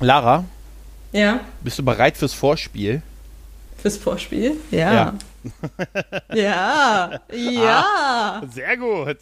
Lara, Ja, bist du bereit fürs Vorspiel? fürs Vorspiel? Ja. Ja. Ja. Sehr gut.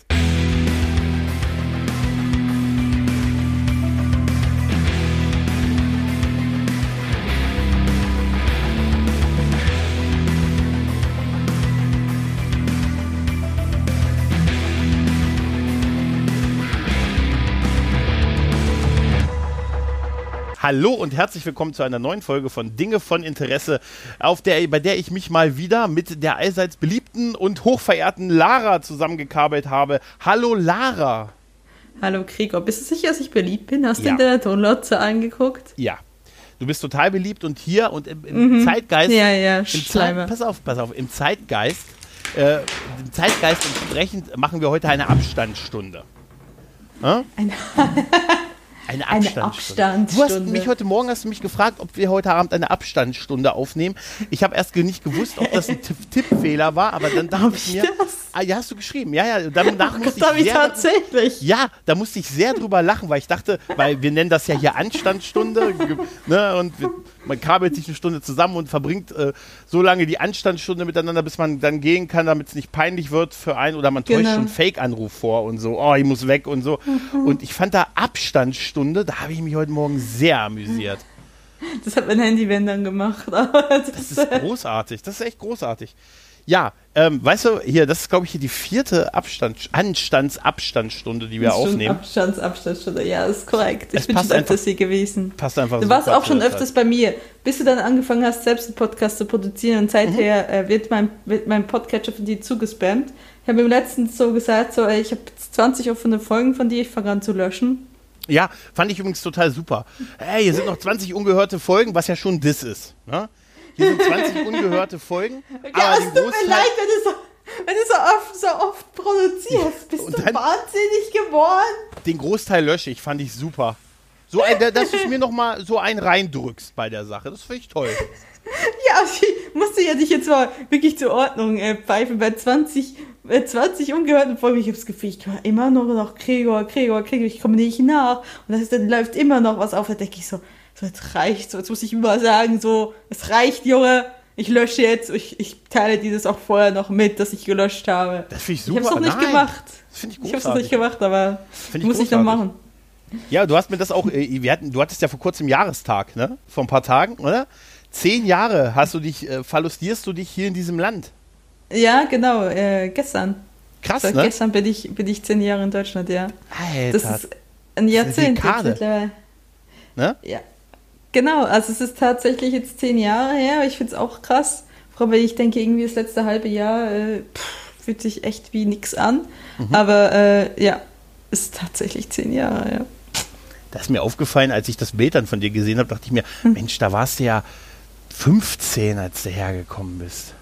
Hallo und herzlich willkommen zu einer neuen Folge von Dinge von Interesse, auf der, bei der ich mich mal wieder mit der allseits beliebten und hochverehrten Lara zusammengekabelt habe. Hallo Lara. Hallo Gregor, bist du sicher, dass ich beliebt bin? Hast du Ja. in der Downloadze angeguckt? Ja. Du bist total beliebt und hier und im, im Zeitgeist. Mhm. Ja, ja, im Zeit, pass auf, pass auf. Im Zeitgeist, äh, dem Zeitgeist entsprechend machen wir heute eine Abstandsstunde. Hä? Eine, Eine Eine Abstandsstunde. Abstandsstunde. Du hast mich heute Morgen hast du mich gefragt, ob wir heute Abend eine Abstandsstunde aufnehmen. Ich habe erst nicht gewusst, ob das ein Tipp Tippfehler war, aber dann dachte Hab ich mir, das? ah, ja, hast du geschrieben. Ja, ja, dann, danach oh musste ich ich sehr, tatsächlich. ja, da musste ich sehr drüber lachen, weil ich dachte, weil wir nennen das ja hier Anstandsstunde, ne, und wir, man kabelt sich eine Stunde zusammen und verbringt äh, so lange die Anstandsstunde miteinander, bis man dann gehen kann, damit es nicht peinlich wird für einen oder man täuscht Genau. schon einen Fake-Anruf vor und so, oh, ich muss weg und so. Mhm. Und ich fand da Abstandsstunde, da habe ich mich heute Morgen sehr amüsiert. Das hat mein Handy wenn dann gemacht. Das, Das ist großartig, das ist echt großartig. Ja, ähm, weißt du, hier, das ist, glaube ich, hier die vierte Abstand, Anstandsabstandsstunde, die wir schon aufnehmen. Abstands, Abstandsstunde. Ja, ist korrekt. Ich Es bin passt schon öfters hier gewesen. Passt einfach Du warst auch schon öfters bei mir, bis du dann angefangen hast, selbst einen Podcast zu produzieren und seither Mhm. äh, wird, mein, wird mein Podcatcher von dir zugespammt. Ich habe im letzten so gesagt, so, ey, ich habe jetzt 20 offene Folgen von dir, ich fange an zu löschen. Ja, fand ich übrigens total super. Hey, hier sind noch 20 ungehörte Folgen, was ja schon Diss ist. Ne? Hier sind 20 ungehörte Folgen. Ja, aber es tut mir leid, wenn du so, wenn du so oft, so oft produzierst. Bist du wahnsinnig geworden? Den Großteil lösche ich, fand ich super. So ein, dass du mir noch mal so einen reindrückst bei der Sache. Das finde ich toll. Ja, ich musste ja dich jetzt mal wirklich zur Ordnung äh, pfeifen. Bei 20, bei 20 ungehörten Folgen, ich habe das Gefühl, ich höre immer nur noch Gregor, Gregor, Gregor, ich komme nicht nach. Und das ist, dann läuft immer noch was auf. Da denke ich so, so, jetzt reicht so, jetzt muss ich immer sagen, so, es reicht, Junge, ich lösche jetzt. Ich, ich teile dieses auch vorher noch mit, dass ich gelöscht habe. Das finde ich Ich super. habe es noch nicht Nein, gemacht. Das finde ich Ich habe es noch großartig. nicht gemacht, aber ich muss ich noch großartig. machen. Ja, du hast mir das auch, äh, wir hatten, du hattest ja vor kurzem Jahrestag, ne? Vor ein paar Tagen, oder? Zehn Jahre hast du dich, äh, verlustierst du dich hier in diesem Land. Ja, genau, äh, gestern. Krass, So, ne? Gestern bin ich, bin ich zehn Jahre in Deutschland, ja. Alter, Das ist ein Jahrzehnt mittlerweile. ne? Ja. Genau, also es ist tatsächlich jetzt zehn Jahre her. Ich finde es auch krass. Vor allem, weil ich denke, irgendwie das letzte halbe Jahr äh, pff, fühlt sich echt wie nix an. Mhm. Aber äh, ja, ist tatsächlich zehn Jahre, ja. Da ist mir aufgefallen, als ich das Bild dann von dir gesehen habe, dachte ich mir, Hm. Mensch, da warst du ja 15, als du hergekommen bist.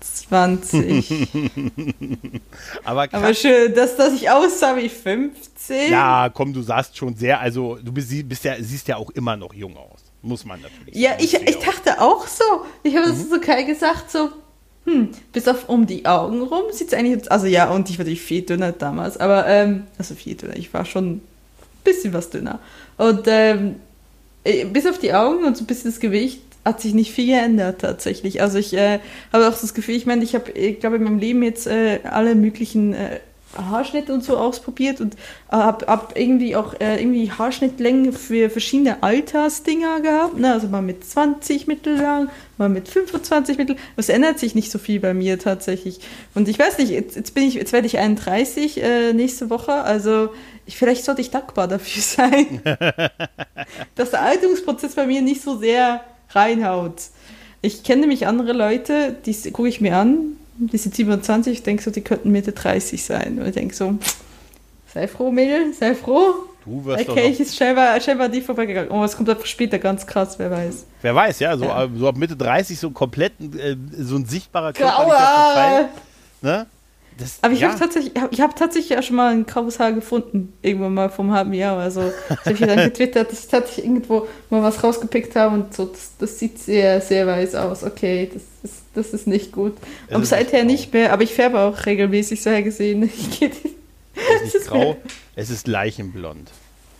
20. Aber. Aber schön, dass, dass ich aussah wie 15. ja, komm, du sahst schon sehr, also du bist, bist ja, siehst ja auch immer noch jung aus. Muss man natürlich Ja, sagen. ich, ich dachte auch so. Ich habe Mhm. es so geil gesagt, so, hm, bis auf um die Augen rum sieht es eigentlich jetzt, also ja, und ich war natürlich viel dünner damals, aber, ähm, also viel dünner, ich war schon ein bisschen was dünner. Und, ähm, äh, bis auf die Augen und so ein bisschen das Gewicht hat sich nicht viel geändert tatsächlich. Also ich äh, habe auch das Gefühl, ich meine, ich habe, ich glaube, in meinem Leben jetzt äh, alle möglichen äh, Haarschnitte und so ausprobiert und habe hab irgendwie auch äh, irgendwie Haarschnittlängen für verschiedene Altersdinger gehabt. Ne? Also mal mit 20 mittellang, mal mit 25 mittel. Es ändert sich nicht so viel bei mir tatsächlich. Und ich weiß nicht, jetzt, jetzt bin ich, jetzt werde ich 31 äh, nächste Woche. Also ich, vielleicht sollte ich dankbar dafür sein, dass der Alterungsprozess bei mir nicht so sehr reinhaut. Ich kenne nämlich andere Leute, die gucke ich mir an, die sind 27, ich denke so, die könnten Mitte 30 sein. Und ich denke so, sei froh, Mädel, sei froh. Du wirst Okay, ich ist scheinbar, scheinbar nicht vorbeigegangen. Oh, es kommt einfach später ganz krass, wer weiß. wer weiß, ja, so, Ja. so ab Mitte 30 so komplett äh, so ein sichtbarer. Haare! Ne? Das, Aber ich ja, habe tatsächlich, ich habe ich hab tatsächlich ja schon mal ein graues Haar gefunden. Irgendwann mal vom halben Jahr. Also, das habe ich dann getwittert, dass ich tatsächlich irgendwo mal was rausgepickt habe und so, das, das sieht sehr, sehr weiß aus. Okay, das ist, das ist nicht gut. Aber ist seither nicht mehr, aber ich färbe auch regelmäßig, so her gesehen. Ich geh- es ist nicht ist grau, es ist leichenblond.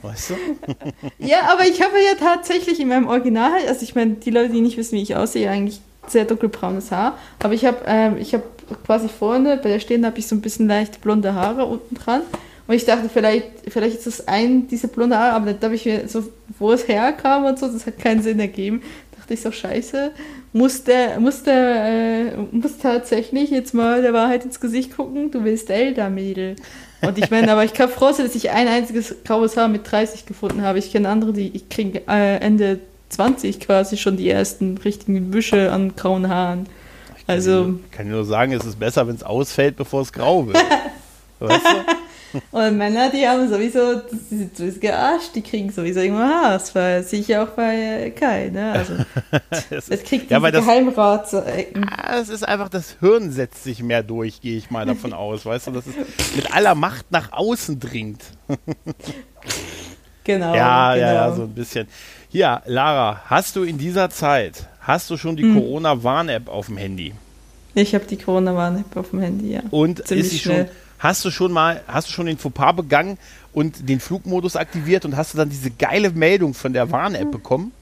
Weißt du? Ja, aber ich habe ja tatsächlich in meinem Original, also ich meine, die Leute, die nicht wissen, wie ich aussehe, eigentlich sehr dunkelbraunes Haar. Aber ich habe ähm, ich hab quasi vorne, bei der Stirn habe ich so ein bisschen leicht blonde Haare unten dran. Und ich dachte, vielleicht, vielleicht ist das ein, diese blonde Haare, aber dann habe ich mir so, wo es herkam und so, das hat keinen Sinn ergeben. dachte ich so, scheiße, muss der, muss der, äh, muss tatsächlich jetzt mal der Wahrheit ins Gesicht gucken, du bist älter, Mädel. Und ich meine, aber ich kann froh sein, dass ich ein einziges graues Haar mit 30 gefunden habe. Ich kenne andere, die ich kriege äh, Ende 20 quasi schon die ersten richtigen Büsche an grauen Haaren. Also. Ich kann nur sagen, es ist besser, wenn es ausfällt, bevor es grau wird. weißt du? Und Männer, die haben sowieso, die sind sowieso gearscht, die kriegen sowieso irgendwann Hass, Das war sicher auch bei Kai, ne? Also, es kriegt ja, diese Geheimrat. Ja, es ist einfach, das Hirn setzt sich mehr durch, gehe ich mal davon aus, weißt du, dass es mit aller Macht nach außen dringt. genau. Ja, genau. ja, ja, so ein bisschen. Hier, Lara, hast du in dieser Zeit, hast du schon die hm. Corona-Warn-App auf dem Handy? Ich habe die Corona-Warn-App auf dem Handy, ja. Und Ziemlich ist sie schnell. schon Hast du schon mal, hast du schon den Fauxpas begangen und den Flugmodus aktiviert und hast du dann diese geile Meldung von der Warn-App bekommen?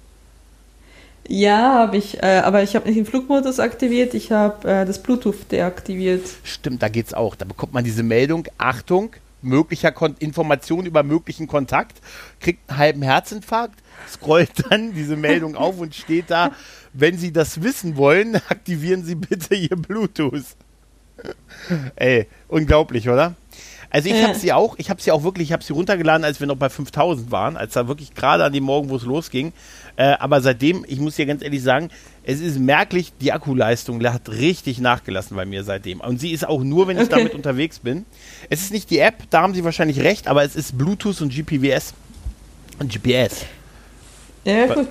Ja, habe ich, äh, aber ich habe nicht den Flugmodus aktiviert, ich habe äh, das Bluetooth deaktiviert. Stimmt, da geht's auch. Da bekommt man diese Meldung, Achtung, möglicher Kon Information über möglichen Kontakt, kriegt einen halben Herzinfarkt, scrollt dann diese Meldung auf und steht da, wenn Sie das wissen wollen, aktivieren Sie bitte Ihr Bluetooth. Ey, unglaublich, oder? Also ich habe sie auch, ich habe sie auch wirklich, ich habe sie runtergeladen, als wir noch bei 5000 waren, als da wirklich gerade an dem Morgen, wo es losging. Äh, aber seitdem, ich muss dir ganz ehrlich sagen, es ist merklich, die Akkuleistung hat richtig nachgelassen bei mir seitdem. Und sie ist auch nur, wenn ich okay. damit unterwegs bin. Es ist nicht die App, da haben sie wahrscheinlich recht, aber es ist Bluetooth und GPWS. Und GPS. Ja, gut.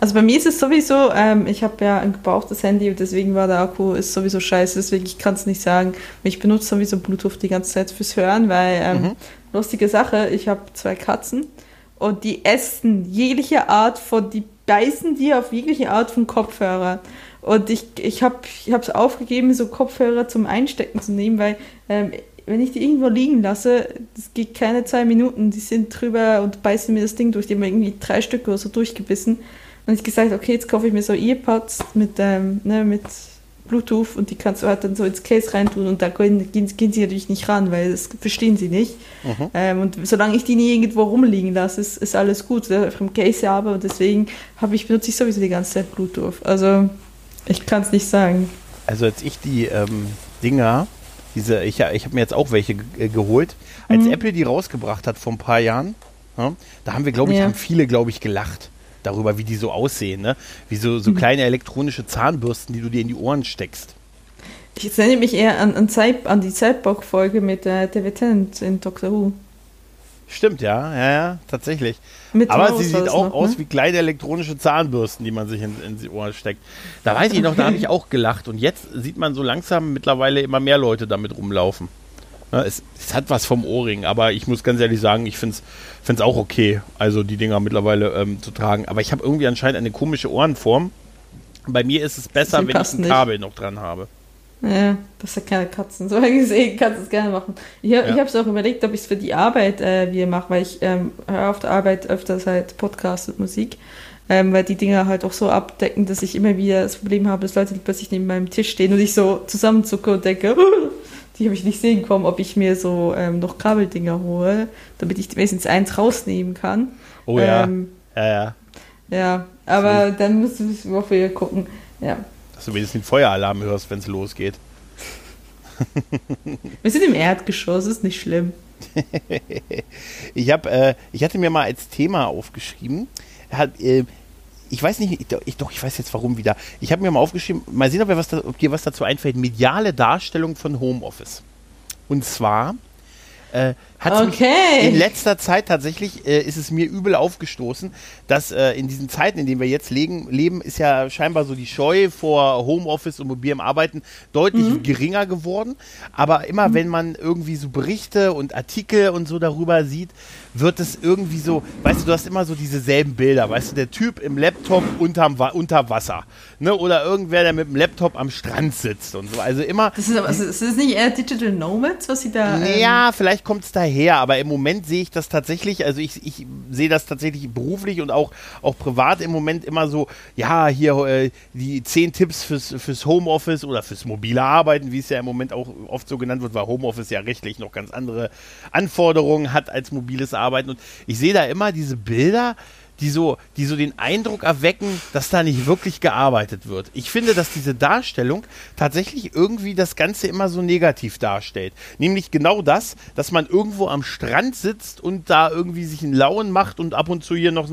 Also bei mir ist es sowieso, ähm, ich habe ja ein gebrauchtes Handy und deswegen war der Akku ist sowieso scheiße, deswegen ich kann es nicht sagen. Ich benutze sowieso Bluetooth die ganze Zeit fürs Hören, weil ähm, mhm. lustige Sache, ich habe zwei Katzen und die essen jegliche Art von, die beißen die auf jegliche Art von Kopfhörer. Und ich, ich habe es aufgegeben, so Kopfhörer zum Einstecken zu nehmen, weil ähm, wenn ich die irgendwo liegen lasse, das geht keine zwei Minuten, die sind drüber und beißen mir das Ding durch. Die haben irgendwie drei Stücke oder so durchgebissen. Und ich gesagt, okay, jetzt kaufe ich mir so Earpods mit, ähm, ne, mit Bluetooth und die kannst du halt dann so ins Case reintun und da gehen, gehen, gehen sie natürlich nicht ran, weil das verstehen sie nicht. Mhm. Ähm, und solange ich die nie irgendwo rumliegen lasse, ist, ist alles gut. Ich einfach im Case habe und deswegen habe ich, benutze ich sowieso die ganze Zeit Bluetooth. Also ich kann es nicht sagen. Also als ich die ähm, Dinger, diese, ich, ich habe mir jetzt auch welche äh, geholt, als mhm. Apple die rausgebracht hat vor ein paar Jahren, ja, da haben wir, glaube ich, ja. haben viele, glaube ich, gelacht darüber, wie die so aussehen, ne? Wie so, so mhm. kleine elektronische Zahnbürsten, die du dir in die Ohren steckst. Ich erinnere mich eher an, an, an die Cyborg-Folge mit äh, David Tennant in Doctor Who. Stimmt, ja, ja, ja, tatsächlich. Mit Aber sie sieht auch noch, aus ne? wie kleine elektronische Zahnbürsten, die man sich in, in die Ohren steckt. Da weiß ich noch, da habe ich auch gelacht. Und jetzt sieht man so langsam mittlerweile immer mehr Leute damit rumlaufen. Ja, es, es, hat was vom Ohrring, aber ich muss ganz ehrlich sagen, ich finde es auch okay, also die Dinger mittlerweile ähm, zu tragen. Aber ich habe irgendwie anscheinend eine komische Ohrenform. Bei mir ist es besser, wenn ich ein Kabel nicht. noch dran habe. Ja, das hat keine Katzen. So gesehen kannst du es gerne machen. Ich, ja. ich habe es auch überlegt, ob ich es für die Arbeit äh, wieder mache, weil ich ähm, höre auf der Arbeit öfters halt Podcast und Musik. Ähm, weil die Dinger halt auch so abdecken, dass ich immer wieder das Problem habe, dass Leute plötzlich neben meinem Tisch stehen und ich so zusammenzucke und denke, die habe ich nicht sehen kommen, ob ich mir so ähm, noch Kabeldinger hole, damit ich wenigstens eins rausnehmen kann. Oh ja. Ähm, ja, ja. Ja, aber so. dann müssen wir auf wieder gucken. Ja. Dass du wenigstens den Feueralarm hörst, wenn es losgeht. wir sind im Erdgeschoss, ist nicht schlimm. ich, hab, äh, ich hatte mir mal als Thema aufgeschrieben, hat, äh, ich weiß nicht, ich, doch, ich weiß jetzt warum wieder. Ich habe mir mal aufgeschrieben, mal sehen, ob, was da, ob dir was dazu einfällt, mediale Darstellung von Homeoffice. Und zwar äh, hat okay. in letzter Zeit tatsächlich äh, ist es mir übel aufgestoßen, dass äh, in diesen Zeiten, in denen wir jetzt leben, leben, ist ja scheinbar so die Scheu vor Homeoffice und mobilem Arbeiten deutlich mhm. geringer geworden. Aber immer mhm. wenn man irgendwie so Berichte und Artikel und so darüber sieht, wird es irgendwie so, weißt du, du hast immer so dieselben Bilder, weißt du, der Typ im Laptop unterm, unter Wasser, ne, oder irgendwer, der mit dem Laptop am Strand sitzt und so, also immer. Das ist aber, also, ist das nicht eher Digital Nomads, was sie da. Ähm ja, vielleicht kommt es daher her, aber im Moment sehe ich das tatsächlich, also ich, ich sehe das tatsächlich beruflich und auch, auch privat im Moment immer so, ja, hier äh, die zehn Tipps fürs, fürs Homeoffice oder fürs mobile Arbeiten, wie es ja im Moment auch oft so genannt wird, weil Homeoffice ja rechtlich noch ganz andere Anforderungen hat als mobiles Arbeiten. Und ich sehe da immer diese Bilder, die so, die so den Eindruck erwecken, dass da nicht wirklich gearbeitet wird. Ich finde, dass diese Darstellung tatsächlich irgendwie das Ganze immer so negativ darstellt. Nämlich genau das, dass man irgendwo am Strand sitzt und da irgendwie sich einen Lauen macht und ab und zu hier noch,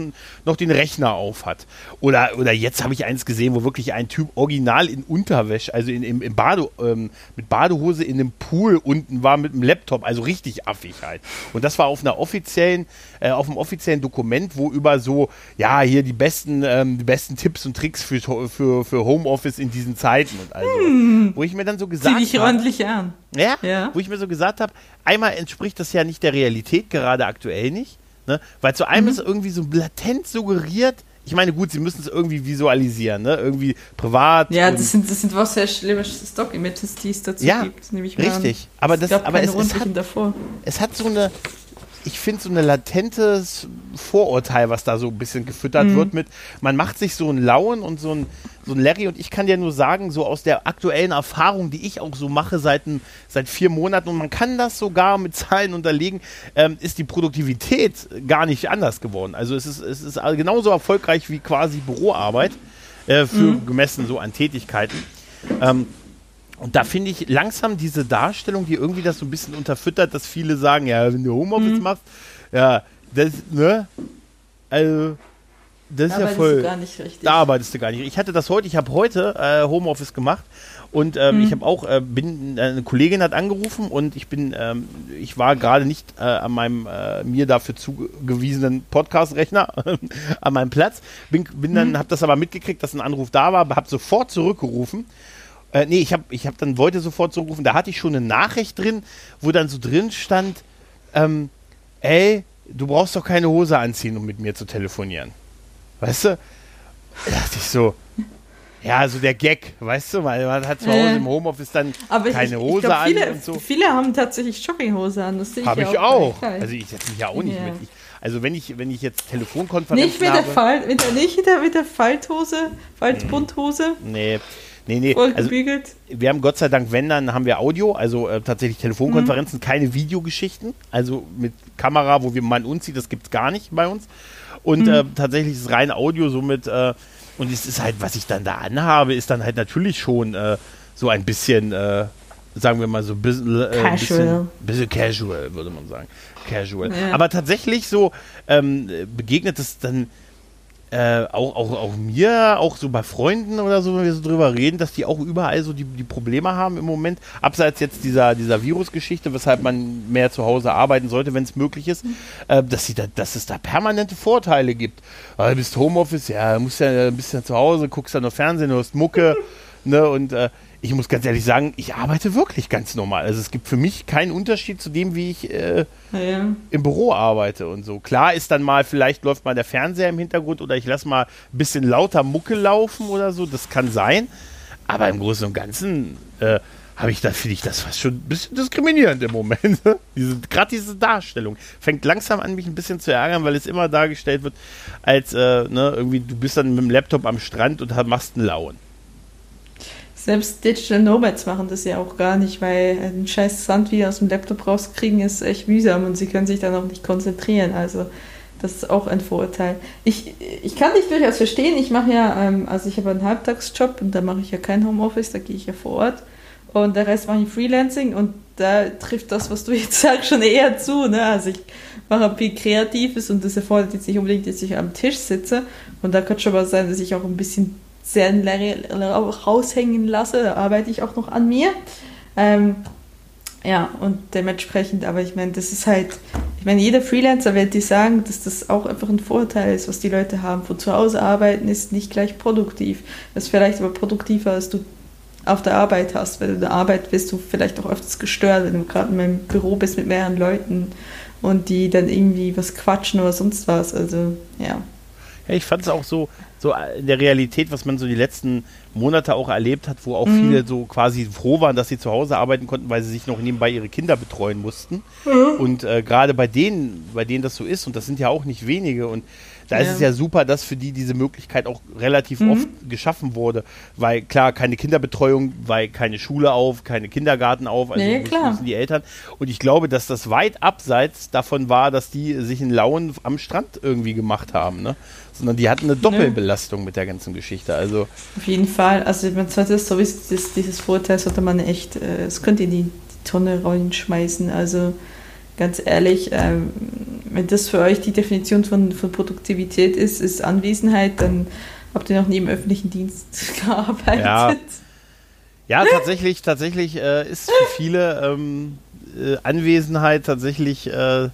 noch den Rechner auf hat. Oder, oder jetzt habe ich eins gesehen, wo wirklich ein Typ original in Unterwäsche, also in, im, im Bade, ähm, mit Badehose in einem Pool unten war mit einem Laptop, also richtig affig halt. Und das war auf einer offiziellen, äh, auf einem offiziellen Dokument, wo über so ja, hier die besten, ähm, die besten Tipps und Tricks für, für, für Homeoffice in diesen Zeiten und also. Hm. Wo ich mir dann so gesagt habe. Zieh dich ordentlich an. Ja, ja, wo ich mir so gesagt habe, einmal entspricht das ja nicht der Realität, gerade aktuell nicht. Ne? Weil zu einem mhm. ist irgendwie so latent suggeriert, ich meine, gut, sie müssen es irgendwie visualisieren, ne? Irgendwie privat. Ja, das sind, das sind was sehr schlimme Stock-Images, die es dazu ja, gibt, nehme ich mal Richtig. An. Aber, das, aber es, es, hat, davor. es hat so eine, ich finde so ein latentes Vorurteil, was da so ein bisschen gefüttert mhm. wird mit, man macht sich so einen Lauen und so ein, so ein Larry und ich kann dir nur sagen, so aus der aktuellen Erfahrung, die ich auch so mache seit, seit vier Monaten und man kann das sogar mit Zahlen unterlegen, ähm, ist die Produktivität gar nicht anders geworden. Also es ist, es ist genauso erfolgreich wie quasi Büroarbeit äh, für mhm. gemessen so an Tätigkeiten. Ähm, und da finde ich langsam diese Darstellung, die irgendwie das so ein bisschen unterfüttert, dass viele sagen, ja, wenn du Homeoffice mhm. machst, ja, das, ne? Also, das da ist ja voll. Du gar nicht richtig. Da arbeitest du gar nicht. Ich hatte das heute, ich habe heute äh, Homeoffice gemacht und ähm, mhm. ich habe auch, äh, bin, eine Kollegin hat angerufen und ich bin, ähm, ich war gerade nicht äh, an meinem äh, mir dafür zugewiesenen Podcast-Rechner an meinem Platz. Bin, bin dann, mhm. habe das aber mitgekriegt, dass ein Anruf da war, habe sofort zurückgerufen äh, nee, ich habe ich hab dann wollte sofort zurückrufen, da hatte ich schon eine Nachricht drin, wo dann so drin stand, ähm, ey, du brauchst doch keine Hose anziehen, um mit mir zu telefonieren. Weißt du? Da dachte ich so, ja, also der Gag, weißt du, weil man hat zu Hause im Homeoffice dann Aber keine ich, Hose ich glaub, viele, an und so. Viele haben tatsächlich Jogginghose an, das sehe ich Habe ich auch. Also ich setze mich ja auch nicht ja. mit. Ich, also wenn ich, wenn ich jetzt Telefonkonferenzen nicht mit habe, der Fall, mit der, nicht mit der, mit der Falthose, Faltbundhose. Nee. Nee, nee. Also, wir haben Gott sei Dank, wenn, dann haben wir Audio, also äh, tatsächlich Telefonkonferenzen, mhm. keine Videogeschichten. Also mit Kamera, wo wir man uns sieht, das gibt es gar nicht bei uns. Und mhm. äh, tatsächlich ist rein Audio, somit, äh, und es ist halt, was ich dann da anhabe, ist dann halt natürlich schon äh, so ein bisschen, äh, sagen wir mal so bisschen, äh, casual. Bisschen, bisschen casual, würde man sagen. Casual. Ja. Aber tatsächlich so ähm, begegnet es dann äh, auch, auch, auch mir, auch so bei Freunden oder so, wenn wir so drüber reden, dass die auch überall so die, die Probleme haben im Moment, abseits jetzt dieser, dieser Virusgeschichte, weshalb man mehr zu Hause arbeiten sollte, wenn es möglich ist, äh, dass, sie da, dass es da permanente Vorteile gibt. Weil du bist Homeoffice, ja, musst ja ein bisschen zu Hause, guckst dann noch Fernsehen, du hast Mucke, ne, und äh, ich muss ganz ehrlich sagen, ich arbeite wirklich ganz normal. Also es gibt für mich keinen Unterschied zu dem, wie ich äh, ja. im Büro arbeite und so. Klar ist dann mal, vielleicht läuft mal der Fernseher im Hintergrund oder ich lasse mal ein bisschen lauter Mucke laufen oder so. Das kann sein. Aber im Großen und Ganzen äh, habe ich da, finde ich das fast schon ein bisschen diskriminierend im Moment. diese, Gerade diese Darstellung fängt langsam an, mich ein bisschen zu ärgern, weil es immer dargestellt wird, als äh, ne, irgendwie du bist dann mit dem Laptop am Strand und machst einen Lauen. Selbst Digital Nomads machen das ja auch gar nicht, weil ein scheiß Sand wie aus dem Laptop rauskriegen ist echt mühsam und sie können sich dann auch nicht konzentrieren. Also das ist auch ein Vorurteil. Ich, ich kann dich durchaus verstehen. Ich mache ja, ähm, also ich habe einen Halbtagsjob und da mache ich ja kein Homeoffice, da gehe ich ja vor Ort. Und der Rest mache ich Freelancing und da trifft das, was du jetzt sagst, schon eher zu. Ne? Also ich mache viel Kreatives und das erfordert jetzt nicht unbedingt, dass ich am Tisch sitze. Und da könnte schon mal sein, dass ich auch ein bisschen sehr raushängen lasse. Da arbeite ich auch noch an mir. Ähm, ja, und dementsprechend, aber ich meine, das ist halt, ich meine, jeder Freelancer wird dir sagen, dass das auch einfach ein Vorteil ist, was die Leute haben. Von zu Hause arbeiten ist nicht gleich produktiv. Das ist vielleicht aber produktiver, als du auf der Arbeit hast. Weil in der Arbeit bist du vielleicht auch öfters gestört, wenn du gerade in einem Büro bist mit mehreren Leuten und die dann irgendwie was quatschen oder sonst was. Also, ja. Ja, ich fand es auch so, so in der Realität, was man so die letzten Monate auch erlebt hat, wo auch mhm. viele so quasi froh waren, dass sie zu Hause arbeiten konnten, weil sie sich noch nebenbei ihre Kinder betreuen mussten. Mhm. Und äh, gerade bei denen, bei denen das so ist, und das sind ja auch nicht wenige, und da ja. ist es ja super, dass für die diese Möglichkeit auch relativ mhm. oft geschaffen wurde. Weil klar, keine Kinderbetreuung, weil keine Schule auf, keine Kindergarten auf, also nee, klar. müssen die Eltern. Und ich glaube, dass das weit abseits davon war, dass die sich einen Lauen am Strand irgendwie gemacht haben. Ne? Sondern die hatten eine Doppelbelastung Nö. mit der ganzen Geschichte. Also Auf jeden Fall. Also man sollte sowieso dieses, dieses Vorteil sollte man echt, äh, es könnte in die, die Tonne reinschmeißen. Also ganz ehrlich, ähm, wenn das für euch die Definition von, von Produktivität ist, ist Anwesenheit, dann habt ihr noch nie im öffentlichen Dienst gearbeitet. Ja, ja tatsächlich, tatsächlich äh, ist für viele ähm, äh, Anwesenheit tatsächlich äh,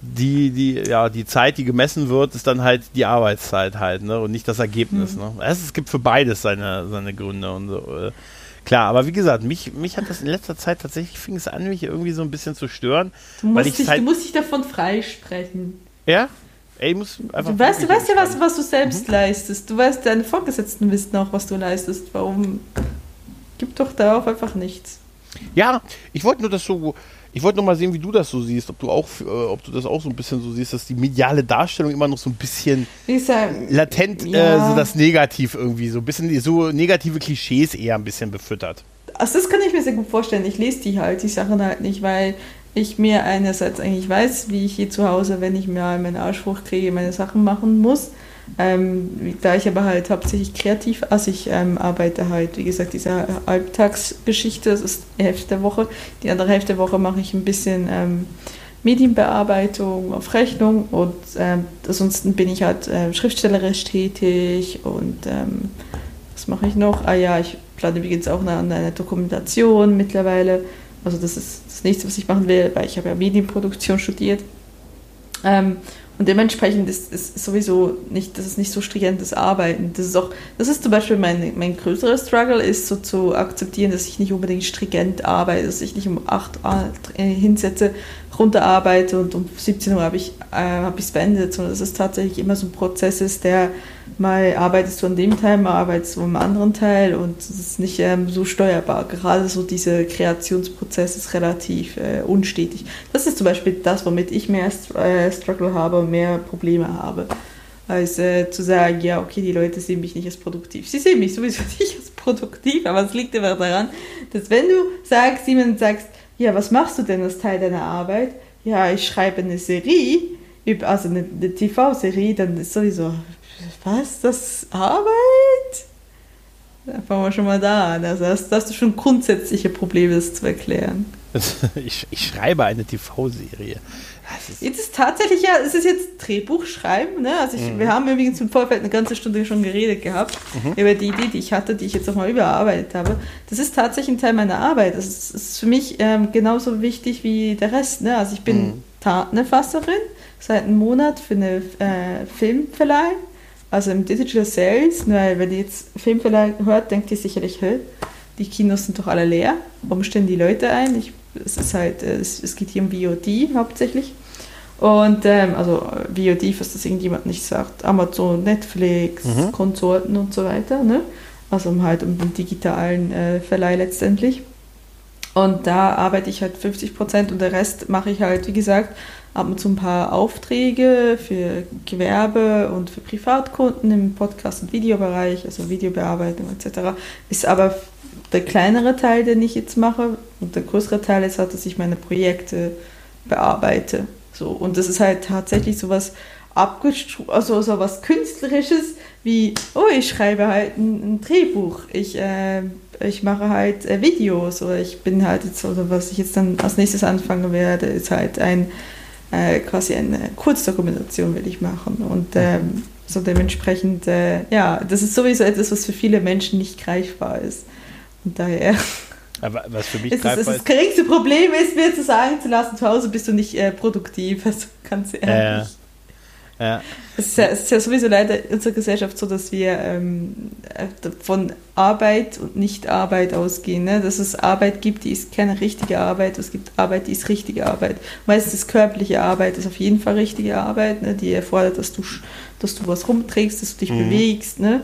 die, die, ja, die Zeit, die gemessen wird, ist dann halt die Arbeitszeit halt, ne? Und nicht das Ergebnis. Mhm. Ne? Es, es gibt für beides seine, seine Gründe und so. Klar, aber wie gesagt, mich, mich hat das in letzter Zeit tatsächlich, fing es an, mich irgendwie so ein bisschen zu stören. Du musst, dich, halt du musst dich davon freisprechen. Ja? Ey, muss einfach du weißt, du weißt ja, was, was du selbst mhm. leistest. Du weißt, deine Vorgesetzten wissen auch, was du leistest. Warum? Gib doch darauf einfach nichts. Ja, ich wollte nur das so ich wollte noch mal sehen, wie du das so siehst, ob du auch, äh, ob du das auch so ein bisschen so siehst, dass die mediale Darstellung immer noch so ein bisschen sag, latent ja. äh, so das Negativ irgendwie, so ein bisschen so negative Klischees eher ein bisschen befüttert. Also das kann ich mir sehr gut vorstellen. Ich lese die halt, die Sachen halt nicht, weil ich mir einerseits eigentlich weiß, wie ich hier zu Hause, wenn ich mir meinen Arsch hochkriege, meine Sachen machen muss. Ähm, da ich aber halt hauptsächlich kreativ, also ich ähm, arbeite halt, wie gesagt, diese Alltagsgeschichte, das ist die Hälfte der Woche. Die andere Hälfte der Woche mache ich ein bisschen ähm, Medienbearbeitung auf Rechnung und ähm, ansonsten bin ich halt äh, schriftstellerisch tätig und ähm, was mache ich noch? Ah ja, ich plane übrigens auch eine, eine Dokumentation mittlerweile. Also das ist das nächste, was ich machen will, weil ich habe ja Medienproduktion studiert. Ähm, und dementsprechend ist es sowieso nicht, das ist nicht so stringentes Arbeiten. Das ist auch, das ist zum Beispiel mein, mein größerer Struggle, ist so zu akzeptieren, dass ich nicht unbedingt stringent arbeite, dass ich nicht um 8 Uhr hinsetze, runterarbeite und um 17 Uhr habe ich es äh, beendet, sondern dass es tatsächlich immer so ein Prozess ist, der mal arbeitest du an dem Teil, mal arbeitest du am anderen Teil und es ist nicht ähm, so steuerbar. Gerade so dieser Kreationsprozess ist relativ äh, unstetig. Das ist zum Beispiel das, womit ich mehr äh, Struggle habe und mehr Probleme habe. Als äh, zu sagen, ja, okay, die Leute sehen mich nicht als produktiv. Sie sehen mich sowieso nicht als produktiv, aber es liegt immer daran, dass wenn du sagst, jemand sagst, ja, was machst du denn als Teil deiner Arbeit? Ja, ich schreibe eine Serie, also eine, eine TV-Serie, dann ist sowieso, was, das Arbeit? Da fangen wir schon mal da an. Also hast, hast du schon grundsätzliche Probleme, das zu erklären. ich, ich schreibe eine TV-Serie. Jetzt ist tatsächlich ja, es ist jetzt Drehbuch schreiben, ne? Also ich, mhm. wir haben übrigens im Vorfeld eine ganze Stunde schon geredet gehabt mhm. über die Idee, die ich hatte, die ich jetzt auch mal überarbeitet habe. Das ist tatsächlich ein Teil meiner Arbeit. Das ist, ist für mich ähm, genauso wichtig wie der Rest, ne? Also ich bin mhm. Tatenerfasserin seit einem Monat für eine äh, Filmverleih, also im Digital Sales, weil wenn ihr jetzt Filmverleih hört, denkt ihr sicherlich, hey, die Kinos sind doch alle leer. Warum stellen die Leute ein? Ich, es ist halt, äh, es, es geht hier um VOD hauptsächlich. Und ähm, also VOD, falls das irgendjemand nicht sagt, Amazon, Netflix, mhm. Konsorten und so weiter, ne? Also halt um den digitalen äh, Verleih letztendlich. Und da arbeite ich halt 50 Prozent und der Rest mache ich halt, wie gesagt, ab und zu ein paar Aufträge für Gewerbe und für Privatkunden im Podcast- und Videobereich, also Videobearbeitung etc. Ist aber der kleinere Teil, den ich jetzt mache, und der größere Teil ist halt, dass ich meine Projekte bearbeite. So, und das ist halt tatsächlich so was also so was Künstlerisches wie, oh, ich schreibe halt ein, ein Drehbuch, ich, äh, ich mache halt äh, Videos oder ich bin halt jetzt, oder was ich jetzt dann als nächstes anfangen werde, ist halt ein, äh, quasi eine Kurzdokumentation will ich machen. Und ähm, so dementsprechend, äh, ja, das ist sowieso etwas, was für viele Menschen nicht greifbar ist. Und daher aber was für mich ist das, das geringste Problem ist, mir zu sagen zu lassen, zu Hause bist du nicht äh, produktiv, also ganz ehrlich. Äh, Ja. Es, ist ja, es ist ja sowieso leider in unserer Gesellschaft so, dass wir ähm, von Arbeit und Nicht-Arbeit ausgehen. Ne? Dass es Arbeit gibt, die ist keine richtige Arbeit, es gibt Arbeit, die ist richtige Arbeit. Meistens körperliche Arbeit ist auf jeden Fall richtige Arbeit, ne? die erfordert, dass du, dass du was rumträgst, dass du dich mhm. bewegst. Ne?